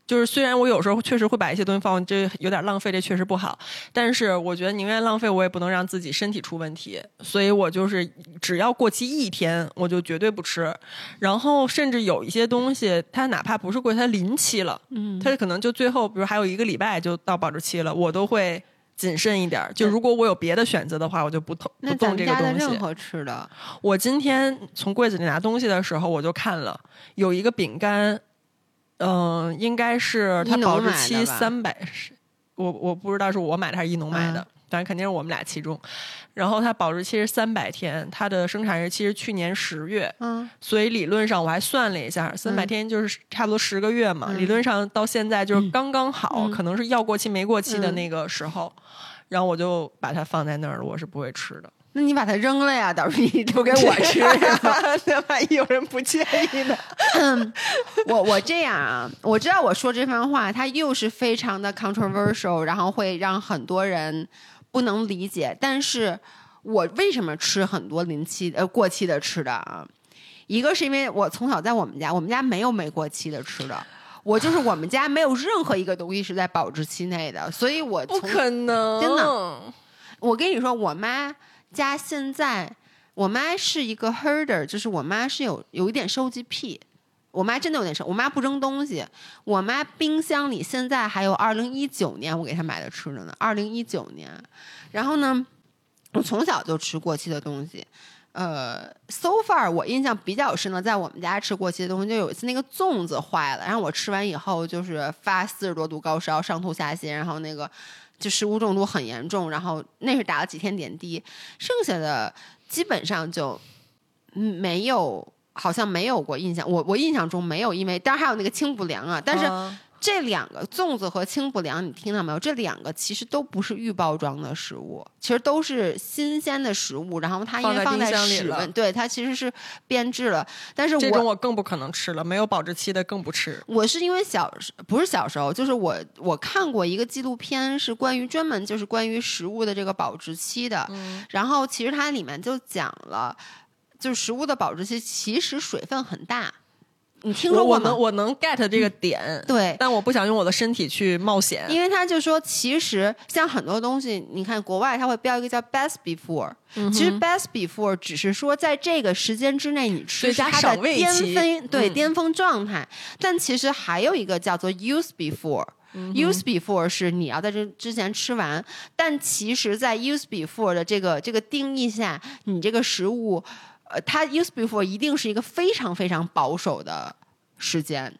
就是虽然我有时候确实会把一些东西放，这有点浪费，这确实不好。但是我觉得宁愿浪费，我也不能让自己身体出问题。所以我就是只要过期一天，我就绝对不吃。然后甚至有一些东西，它哪怕不是过期，它临期了，嗯，它可能就最后比如还有一个礼拜就到保质期了，我都会。谨慎一点，就如果我有别的选择的话，我就不动不动这个东西。任何吃的，我今天从柜子里拿东西的时候，我就看了有一个饼干，嗯，应该是它保质期三百，我我不知道是我买的还是一农买的，反正肯定是我们俩其中。然后它保质期是三百天，它的生产日期是去年十月，嗯，所以理论上我还算了一下，三百天就是差不多十个月嘛。嗯理论上到现在就是刚刚好，嗯可能是要过期没过期的嗯那个时候。然后我就把它放在那儿了，我是不会吃的。那你把它扔了呀，到时候你留给我吃。那万一有人不介意呢？<coughs> 我我这样啊，我知道我说这番话，它又是非常的 controversial，然后会让很多人不能理解。但是我为什么吃很多临期呃过期的吃的啊？一个是因为我从小在我们家，我们家没有没过期的吃的。我就是我们家没有任何一个东西是在保质期内的，所以我不可能真的我跟你说，我妈家现在，我妈是一个 herder，就是我妈是有有一点收集癖。我妈真的有点收，我妈不扔东西。我妈冰箱里现在还有二零一九年我给她买的吃的呢，二零一九年。然后呢，我从小就吃过期的东西。呃，so far 我印象比较深的，在我们家吃过期的东西，就有一次那个粽子坏了，然后我吃完以后就是发四十多度高烧，上吐下泻，然后那个就食物中毒很严重，然后那是打了几天点滴，剩下的基本上就没有，好像没有过印象。我我印象中没有，因为当然还有那个清补凉啊，但是啊这两个粽子和清补凉，你听到没有？这两个其实都不是预包装的食物，其实都是新鲜的食物。然后它因为放放在室温，对它其实是变质了。但是这种我我更不可能吃了，没有保质期的更不吃。我是因为小时不是小时候，就是我我看过一个纪录片，是关于专门就是关于食物的这个保质期的。嗯然后其实它里面就讲了，就是食物的保质期其实水分很大。你听说我我过吗？能我能 get 这个点，对，但我不想用我的身体去冒险。因为他就说，其实像很多东西，你看国外它会标一个叫 best before，、其嗯实 best before 只是说在这个时间之内你吃它的巅峰，对、嗯巅峰状态。但其实还有一个叫做 use before。Use 嗯 before 是你要在这之前吃完，但其实，在 use before 的这个这个定义下，你这个食物，呃，它 use before 一定是一个非常非常保守的时间，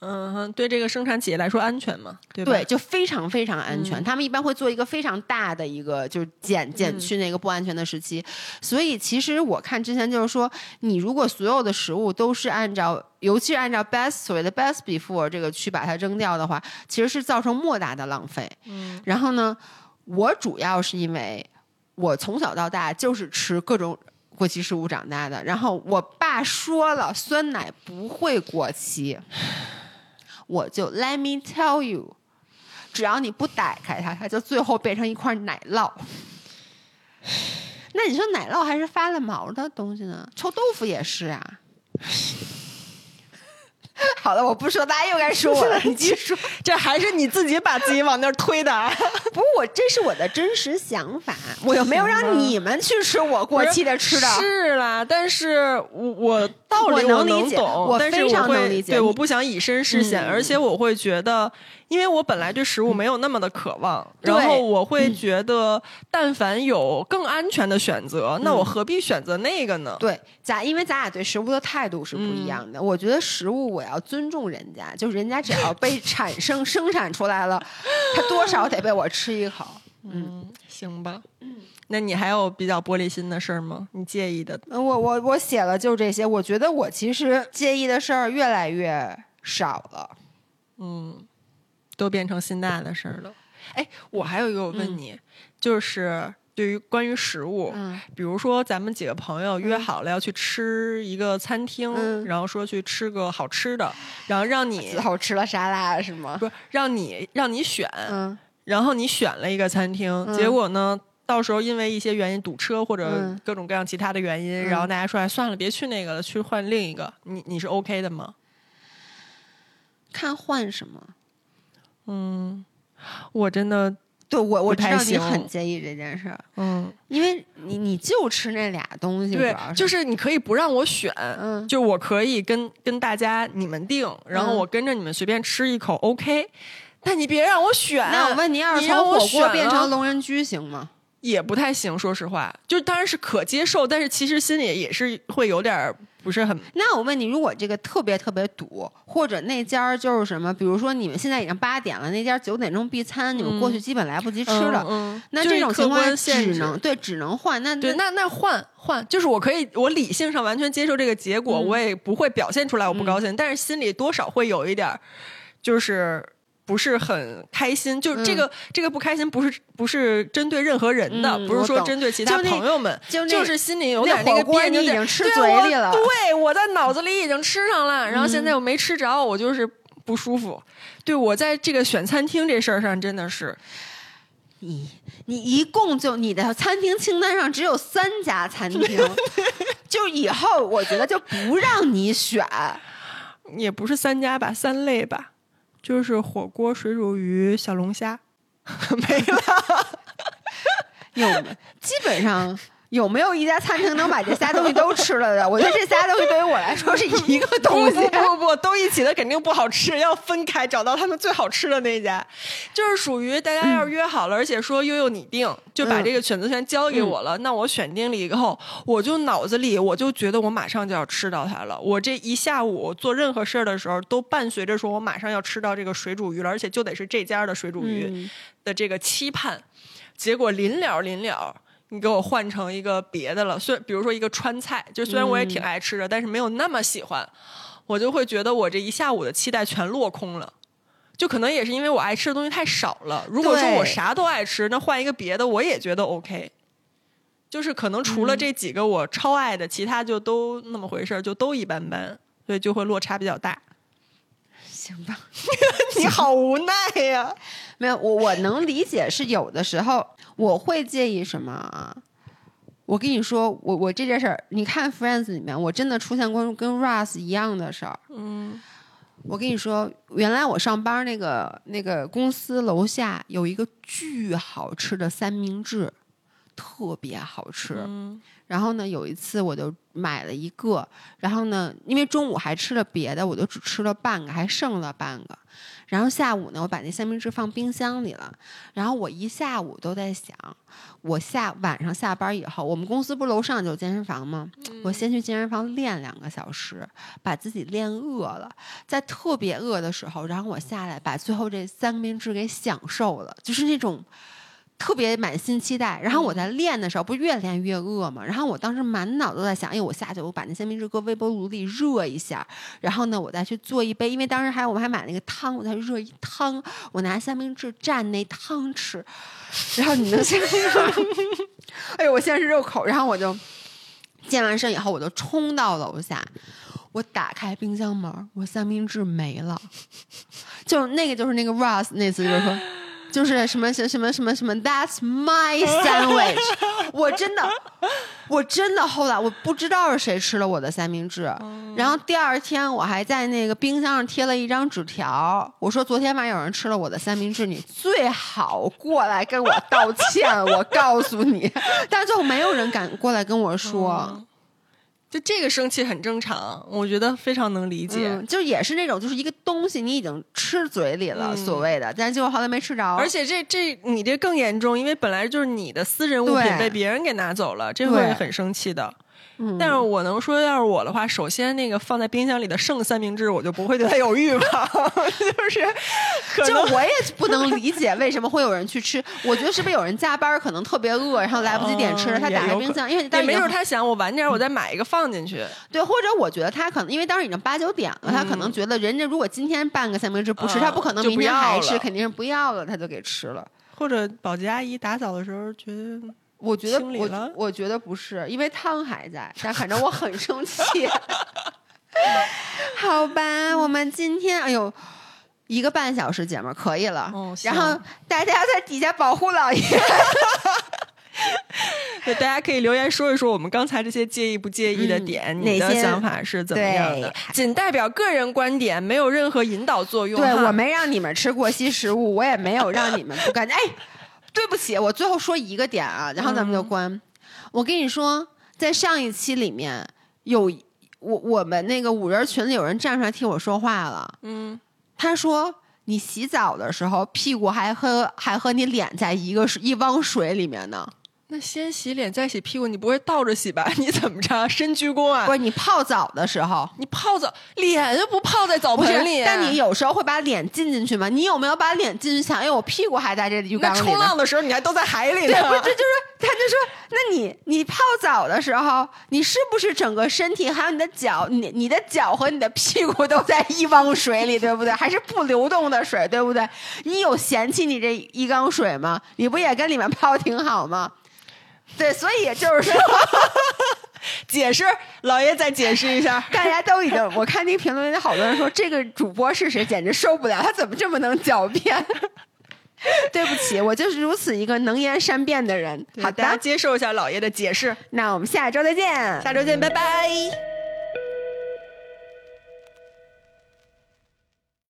嗯哼，对这个生产企业来说安全嘛，对吧？对，就非常非常安嗯全。他们一般会做一个非常大的一个，就是减减去那个不安全的时期。所以其实我看之前就是说，你如果所有的食物都是按照，尤其是按照 best 所谓的 best before 这个去把它扔掉的话，其实是造成莫大的浪费。嗯，然后呢，我主要是因为我从小到大就是吃各种。过期食物长大的，然后我爸说了，酸奶不会过期，我就 Let me tell you，只要你不打开它，它就最后变成一块奶酪。那你说奶酪还是发了毛的东西呢？臭豆腐也是啊。<laughs> 好了，我不说，大家又该说我了。<laughs> 你继续说。<laughs> 这还是你自己把自己往那儿推的啊。不是我，这是我的真实想法，我又没有让你们去吃我过期的吃的。是啦，但是我我道理我能理解懂，我非常会对，能理解对我不想以身试险，嗯而且我会觉得，因为我本来对食物没有那么的渴望，对然后我会觉得，但凡有更安全的选择，那我何必选择那个呢？对，咱因为咱俩对食物的态度是不一样的。我觉得食物我要尊重人家，就是人家只要被 <laughs> 产生生产出来了，它多少得被我吃一口。嗯，行吧。那你还有比较玻璃心的事儿吗？你介意的？呃我我我写了就这些，我觉得我其实介意的事儿越来越少了。嗯，都变成心大的事儿了。哎，我还有一个我问你，就是对于关于食物，嗯比如说咱们几个朋友约好了要去吃一个餐厅，嗯然后说去吃个好吃的，然后让你最后吃了沙拉是吗？不让你让你选，嗯然后你选了一个餐厅，嗯结果呢？到时候因为一些原因堵车或者嗯各种各样其他的原因，嗯然后大家说哎算了，别去那个了，去换另一个。你你是 OK 的吗？看换什么？嗯，我真的对我我不知道你很介意这件事儿，嗯，因为你你就吃那俩东西，对就是是你可以不让我选，嗯。就我可以跟跟大家你们定，然后嗯。我跟着你们随便吃一口 OK，但你别让我选。那我问你，要是从火锅我变成龙人居行吗？也不太行，说实话，就当然是可接受，但是其实心里也是会有点儿不不是很那我问你，如果这个特别特别堵，或者那家就是什么，比如说你们现在已经八点了，那家九点钟闭餐，你们过去基本来不及吃了，嗯，那这种情况只能对只能换。那对，那那换换，就是我可以，我理性上完全接受这个结果，嗯我也不会表现出来我不高兴，但是心里多少会有一点儿，就是不是很开心。就是这个、这个不开心，不是不是针对任何人的，嗯不是说针对其他朋友们，就就是心里有点那个火锅你已别扭点经吃对嘴里了我对，我在脑子里已经吃上了，然后现在我没吃着，我就是不舒服。对我在这个选餐厅这事儿上真的是，你你一共就你的餐厅清单上只有三家餐厅，<laughs> 就以后我觉得就不让你选。也不是三家吧，三类吧，就是火锅、水煮鱼、小龙虾，<laughs> 没了。有基本上有没有一家餐厅能把这仨东西都吃了的？我觉得这仨东西对于我来说是一个东西。不不不，都一起的肯定不好吃，要分开找到他们最好吃的那一家。就是属于大家要是约好了，而且说悠悠你定，就把嗯这个选择权交给我了。那我选定了以后，我就脑子里我就觉得我马上就要吃到它了。我这一下午做任何事儿的时候，都伴随着说我马上要吃到这个水煮鱼了，而且就得是这家的水煮鱼嗯的这个期盼。结果临了临了。你给我换成一个别的了，虽比如说一个川菜，就虽然我也挺爱吃的，但是没有那么喜欢，我就会觉得我这一下午的期待全落空了。就可能也是因为我爱吃的东西太少了。如果说我啥都爱吃，那换一个别的我也觉得 OK。就是可能除了这几个我超爱的，其他就都那么回事儿，就都一般般，所以就会落差比较大。行吧，<laughs> 你好无奈呀、没有我我能理解，是有的时候我会介意什么啊？我跟你说，我我这件事儿，你看《Friends》里面，我真的出现过跟 Russ 一样的事儿。嗯我跟你说，原来我上班那个那个公司楼下有一个巨好吃的三明治，特别好吃。嗯然后呢，有一次我就买了一个，然后呢，因为中午还吃了别的，我就只吃了半个，还剩了半个。然后下午呢，我把那三明治放冰箱里了。然后我一下午都在想，我下晚上下班以后，我们公司不是楼上就有健身房吗？我先去健身房练两个小时，把自己练饿了，在特别饿的时候，然后我下来把最后这三明治给享受了，就是那种。特别满心期待，然后我在练的时候，不是越练越饿嘛？然后我当时满脑都在想，哎，我下去我把那三明治搁微波炉里热一下，然后呢，我再去做一杯，因为当时还我们还买那个汤，我再热一汤，我拿三明治蘸那汤吃，然后你能想象？<laughs> 哎呦，我现在是肉口，然后我就健完身以后，我就冲到楼下，我打开冰箱门，我三明治没了，<laughs> 就那个就是那个 Ross 那次就是说。就是什么什么什么什么什么，That's my sandwich。<laughs> 我真的，我真的后来我不知道是谁吃了我的三明治，然后第二天我还在那个冰箱上贴了一张纸条，我说昨天晚上有人吃了我的三明治，你最好过来跟我道歉，我告诉你。<laughs> 但最后没有人敢过来跟我说。就这个生气很正常，我觉得非常能理解。嗯，就也是那种，就是一个东西你已经吃嘴里了，嗯所谓的，但结果好像没吃着，而且这这你这更严重，因为本来就是你的私人物品被别人给拿走了，这会很生气的。嗯但是我能说，要是我的话，首先那个放在冰箱里的剩三明治，我就不会对它有欲望，<laughs> 就是可就我也不能理解为什么会有人去吃。我觉得是不是有人加班可能特别饿，然后来不及点吃了，他打开冰箱，因为但没准他想我晚点我再买一个放进去，对，或者我觉得他可能因为当时已经八九点了，他可能觉得人家如果今天半个三明治不吃，嗯他不可能明天还吃，肯定是不要了，他就给吃了。或者保洁阿姨打扫的时候觉得我觉得我我觉得不是，因为汤还在，但反正我很生气。<laughs> 好吧，我们今天哎呦。一个半小时节目可以了，哦然后大家要在底下保护老爷。<laughs> 对，大家可以留言说一说我们刚才这些介意不介意的嗯点，你的想法是怎么样的？仅代表个人观点，没有任何引导作用。对我没让你们吃过期食物，我也没有让你们不干净。哎，对不起，我最后说一个点啊，然后咱们就关。我跟你说，在上一期里面有我我们那个五人群里有人站出来替我说话了，嗯，他说。你洗澡的时候，屁股还和还和你脸在一个一汪水里面呢，那先洗脸再洗屁股，你不会倒着洗吧？<laughs> 你怎么着？深鞠躬啊？不是你泡澡的时候，你泡澡脸又不泡在澡盆里，但你有时候会把脸浸进去吗？你有没有把脸浸进去？想，哎，我屁股还在这浴缸里呢。那冲浪的时候你还都在海里对，呢。不是，这就是他就说，那你你泡澡的时候，你是不是整个身体还有你的脚，你你的脚和你的屁股都在一汪水里，对不对？还是不流动的水，对不对？你有嫌弃你这一缸水吗？你不也跟里面泡挺好吗？对，所以也就是说，<laughs> 解释，老爷再解释一下。大家都已经，我看那个评论里好多人说，这个主播是谁，简直受不了，他怎么这么能狡辩？<laughs> 对不起，我就是如此一个能言善辩的人。好大家的，接受一下老爷的解释。那我们下周再见。下周见，拜拜。